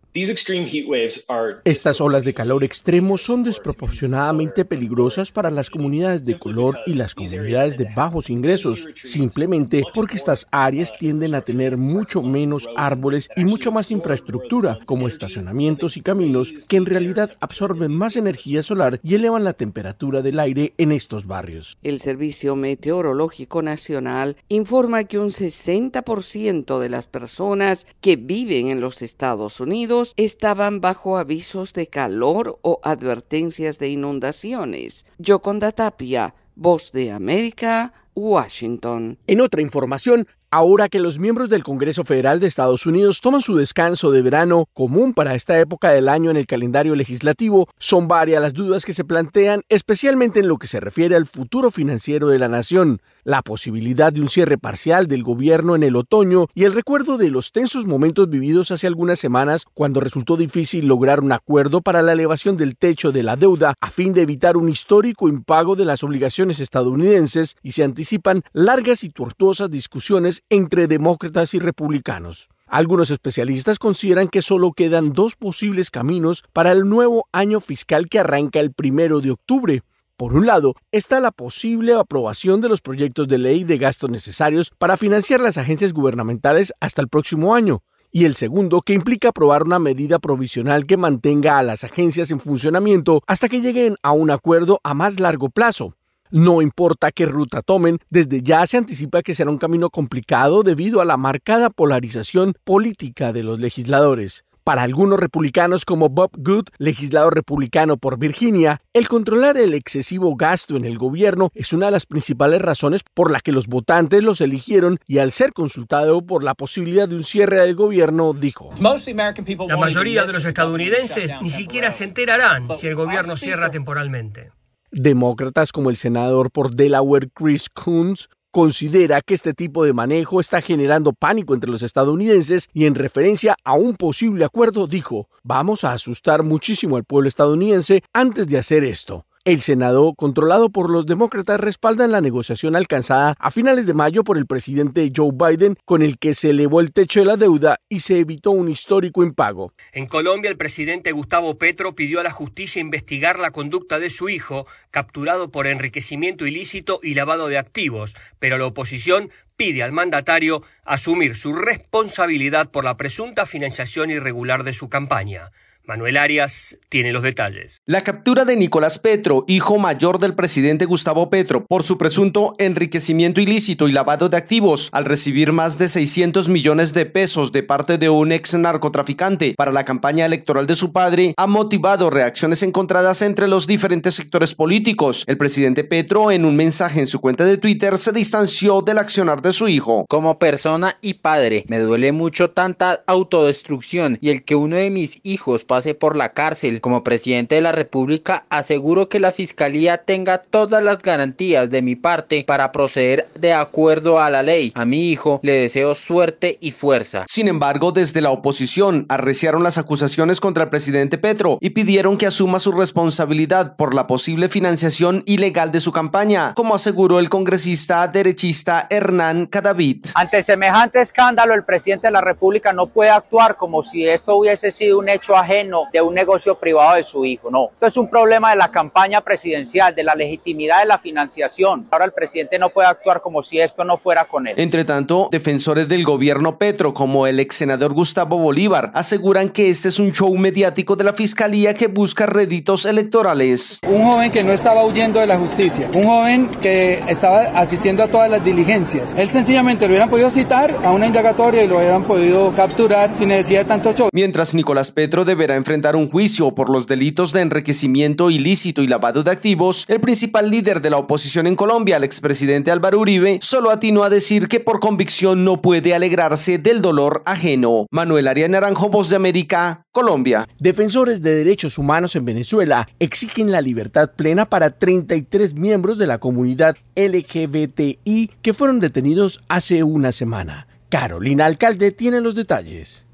Estas olas de calor extremo son desproporcionadamente peligrosas para las comunidades de color y las comunidades de bajos ingresos, simplemente porque estas áreas tienden a tener mucho menos árboles y mucho más infraestructura, como estacionamientos y caminos, que en realidad absorben más energía solar y elevan la temperatura del aire en estos barrios. El Servicio Meteorológico Nacional informa que un 60% de las personas que viven en los Estados Unidos estaban bajo avisos de calor o advertencias de inundaciones. Yoconda Tapia, Voz de América, Washington. En otra información, Ahora que los miembros del Congreso Federal de Estados Unidos toman su descanso de verano común para esta época del año en el calendario legislativo, son varias las dudas que se plantean, especialmente en lo que se refiere al futuro financiero de la nación, la posibilidad de un cierre parcial del gobierno en el otoño y el recuerdo de los tensos momentos vividos hace algunas semanas cuando resultó difícil lograr un acuerdo para la elevación del techo de la deuda a fin de evitar un histórico impago de las obligaciones estadounidenses y se anticipan largas y tortuosas discusiones entre demócratas y republicanos. Algunos especialistas consideran que solo quedan dos posibles caminos para el nuevo año fiscal que arranca el primero de octubre. Por un lado, está la posible aprobación de los proyectos de ley de gastos necesarios para financiar las agencias gubernamentales hasta el próximo año, y el segundo, que implica aprobar una medida provisional que mantenga a las agencias en funcionamiento hasta que lleguen a un acuerdo a más largo plazo. No importa qué ruta tomen, desde ya se anticipa que será un camino complicado debido a la marcada polarización política de los legisladores. Para algunos republicanos como Bob Good, legislador republicano por Virginia, el controlar el excesivo gasto en el gobierno es una de las principales razones por la que los votantes los eligieron y al ser consultado por la posibilidad de un cierre del gobierno dijo. La mayoría de los estadounidenses ni siquiera se enterarán si el gobierno cierra temporalmente. Demócratas como el senador por Delaware Chris Coons considera que este tipo de manejo está generando pánico entre los estadounidenses y en referencia a un posible acuerdo dijo, vamos a asustar muchísimo al pueblo estadounidense antes de hacer esto. El Senado, controlado por los demócratas, respalda la negociación alcanzada a finales de mayo por el presidente Joe Biden, con el que se elevó el techo de la deuda y se evitó un histórico impago. En Colombia, el presidente Gustavo Petro pidió a la justicia investigar la conducta de su hijo, capturado por enriquecimiento ilícito y lavado de activos, pero la oposición pide al mandatario asumir su responsabilidad por la presunta financiación irregular de su campaña. Manuel Arias tiene los detalles. La captura de Nicolás Petro, hijo mayor del presidente Gustavo Petro, por su presunto enriquecimiento ilícito y lavado de activos, al recibir más de 600 millones de pesos de parte de un ex narcotraficante para la campaña electoral de su padre, ha motivado reacciones encontradas entre los diferentes sectores políticos. El presidente Petro, en un mensaje en su cuenta de Twitter, se distanció del accionar de su hijo. Como persona y padre, me duele mucho tanta autodestrucción y el que uno de mis hijos pase por la cárcel. Como presidente de la República, aseguro que la Fiscalía tenga todas las garantías de mi parte para proceder de acuerdo a la ley. A mi hijo le deseo suerte y fuerza. Sin embargo, desde la oposición arreciaron las acusaciones contra el presidente Petro y pidieron que asuma su responsabilidad por la posible financiación ilegal de su campaña, como aseguró el congresista derechista Hernán Cadavid. Ante semejante escándalo, el presidente de la República no puede actuar como si esto hubiese sido un hecho ajeno de un negocio privado de su hijo. No, esto es un problema de la campaña presidencial, de la legitimidad de la financiación. Ahora el presidente no puede actuar como si esto no fuera con él. Entre tanto, defensores del gobierno Petro, como el ex senador Gustavo Bolívar, aseguran que este es un show mediático de la fiscalía que busca réditos electorales. Un joven que no estaba huyendo de la justicia, un joven que estaba asistiendo a todas las diligencias. Él sencillamente lo hubieran podido citar a una indagatoria y lo hubieran podido capturar sin necesidad de tanto show. Mientras Nicolás Petro deberá enfrentar un juicio por los delitos de enriquecimiento ilícito y lavado de activos, el principal líder de la oposición en Colombia, el expresidente Álvaro Uribe, solo atinó a decir que por convicción no puede alegrarse del dolor ajeno. Manuel Arias Naranjo, Voz de América, Colombia. Defensores de derechos humanos en Venezuela exigen la libertad plena para 33 miembros de la comunidad LGBTI que fueron detenidos hace una semana. Carolina Alcalde tiene los detalles.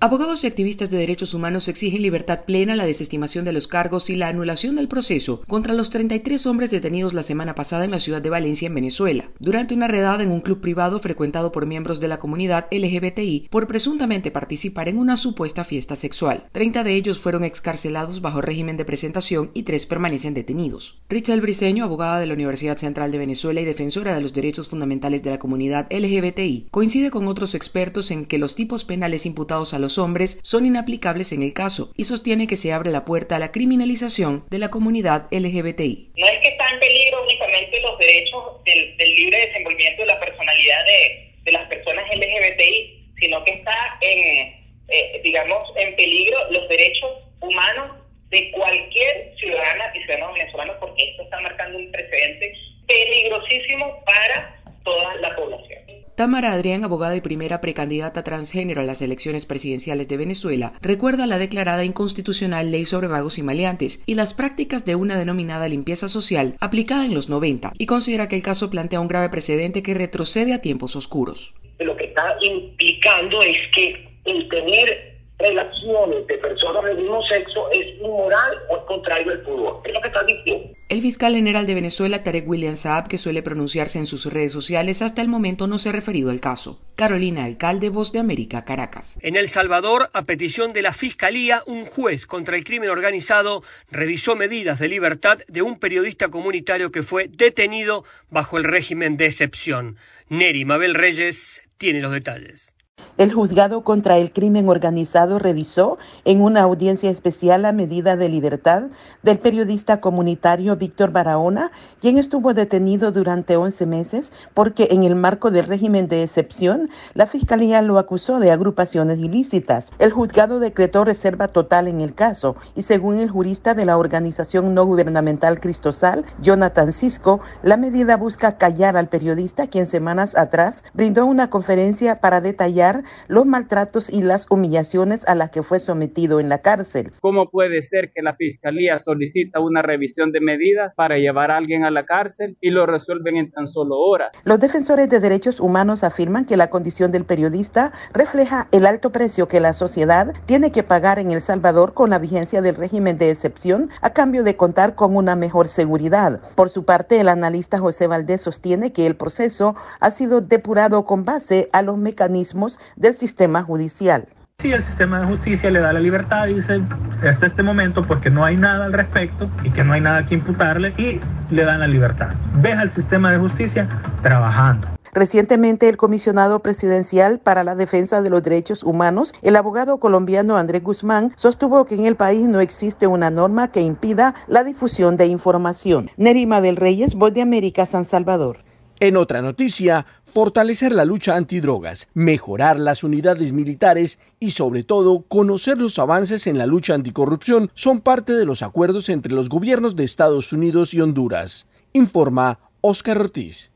Abogados y activistas de derechos humanos exigen libertad plena, la desestimación de los cargos y la anulación del proceso contra los 33 hombres detenidos la semana pasada en la ciudad de Valencia, en Venezuela, durante una redada en un club privado frecuentado por miembros de la comunidad LGBTI por presuntamente participar en una supuesta fiesta sexual. 30 de ellos fueron excarcelados bajo régimen de presentación y tres permanecen detenidos. Richel Briceño, abogada de la Universidad Central de Venezuela y defensora de los derechos fundamentales de la comunidad LGBTI, coincide con otros expertos en que los tipos penales imputados a los hombres son inaplicables en el caso y sostiene que se abre la puerta a la criminalización de la comunidad LGBTI. No es que está en peligro únicamente los derechos del, libre desenvolvimiento de la personalidad de, de, las personas LGBTI, sino que está en, eh, digamos, en peligro los derechos humanos de cualquier ciudadana y ciudadano venezolano, porque esto está marcando un precedente peligrosísimo para toda la población. Tamara Adrián, abogada y primera precandidata transgénero a las elecciones presidenciales de Venezuela, recuerda la declarada inconstitucional ley sobre vagos y maleantes y las prácticas de una denominada limpieza social aplicada en los 90 y considera que el caso plantea un grave precedente que retrocede a tiempos oscuros. Lo que está implicando es que el tener relaciones de personas del mismo sexo es inmoral o es contrario al pudor. Es lo que está diciendo. El fiscal general de Venezuela, Tarek William Saab, que suele pronunciarse en sus redes sociales, hasta el momento no se ha referido al caso. Carolina Alcalde, Voz de América, Caracas. En El Salvador, a petición de la Fiscalía, un juez contra el crimen organizado revisó medidas de libertad de un periodista comunitario que fue detenido bajo el régimen de excepción. Neri Mabel Reyes tiene los detalles. El juzgado contra el crimen organizado revisó en una audiencia especial la medida de libertad del periodista comunitario Víctor Barahona, quien estuvo detenido durante 11 meses porque en el marco del régimen de excepción, la fiscalía lo acusó de agrupaciones ilícitas. El juzgado decretó reserva total en el caso y según el jurista de la organización no gubernamental Cristosal, Jonathan Cisco, la medida busca callar al periodista quien semanas atrás brindó una conferencia para detallar los maltratos y las humillaciones a las que fue sometido en la cárcel. ¿Cómo puede ser que la Fiscalía solicita una revisión de medidas para llevar a alguien a la cárcel y lo resuelven en tan solo horas? Los defensores de derechos humanos afirman que la condición del periodista refleja el alto precio que la sociedad tiene que pagar en El Salvador con la vigencia del régimen de excepción a cambio de contar con una mejor seguridad. Por su parte, el analista José Valdés sostiene que el proceso ha sido depurado con base a los mecanismos del sistema judicial. Si el sistema de justicia le da la libertad, dice hasta este momento pues que no hay nada al respecto y que no hay nada que imputarle y le dan la libertad. Ves al sistema de justicia trabajando. Recientemente, el comisionado presidencial para la defensa de los derechos humanos, el abogado colombiano Andrés Guzmán, sostuvo que en el país no existe una norma que impida la difusión de información. Nerima del Reyes, Voz de América, San Salvador. En otra noticia, fortalecer la lucha antidrogas, mejorar las unidades militares y sobre todo conocer los avances en la lucha anticorrupción son parte de los acuerdos entre los gobiernos de Estados Unidos y Honduras, informa Oscar Ortiz.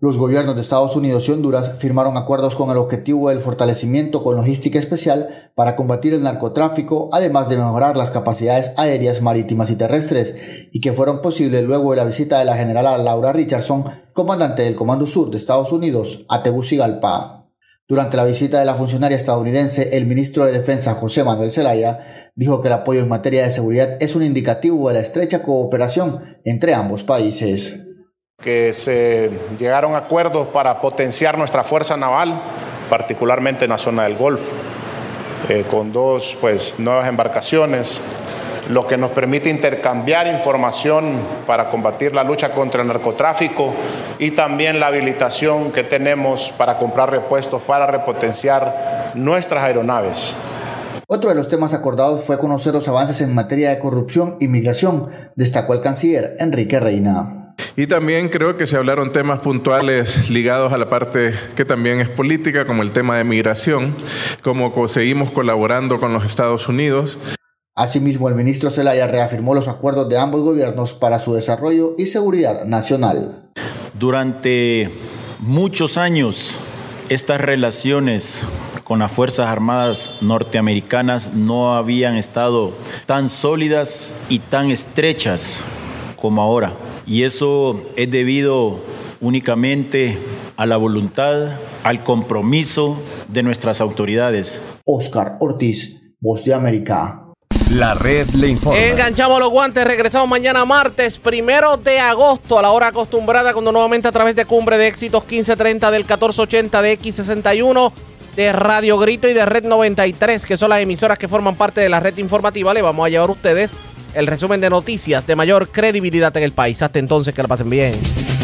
Los gobiernos de Estados Unidos y Honduras firmaron acuerdos con el objetivo del fortalecimiento con logística especial para combatir el narcotráfico, además de mejorar las capacidades aéreas, marítimas y terrestres, y que fueron posibles luego de la visita de la general Laura Richardson, comandante del Comando Sur de Estados Unidos, a Tegucigalpa. Durante la visita de la funcionaria estadounidense, el ministro de Defensa José Manuel Zelaya dijo que el apoyo en materia de seguridad es un indicativo de la estrecha cooperación entre ambos países que se llegaron acuerdos para potenciar nuestra fuerza naval, particularmente en la zona del Golfo, eh, con dos pues, nuevas embarcaciones, lo que nos permite intercambiar información para combatir la lucha contra el narcotráfico y también la habilitación que tenemos para comprar repuestos para repotenciar nuestras aeronaves. Otro de los temas acordados fue conocer los avances en materia de corrupción y migración, destacó el canciller Enrique Reina. Y también creo que se hablaron temas puntuales ligados a la parte que también es política, como el tema de migración, como seguimos colaborando con los Estados Unidos. Asimismo, el ministro Zelaya reafirmó los acuerdos de ambos gobiernos para su desarrollo y seguridad nacional. Durante muchos años, estas relaciones con las Fuerzas Armadas norteamericanas no habían estado tan sólidas y tan estrechas como ahora y eso es debido únicamente a la voluntad, al compromiso de nuestras autoridades. Oscar Ortiz, Voz de América. La red le informa. Enganchamos los guantes, regresamos mañana martes, primero de agosto, a la hora acostumbrada, cuando nuevamente a través de Cumbre de Éxitos 1530 del 1480 de X61 de Radio Grito y de Red 93, que son las emisoras que forman parte de la red informativa, le vamos a llevar a ustedes el resumen de noticias de mayor credibilidad en el país. Hasta entonces, que la pasen bien.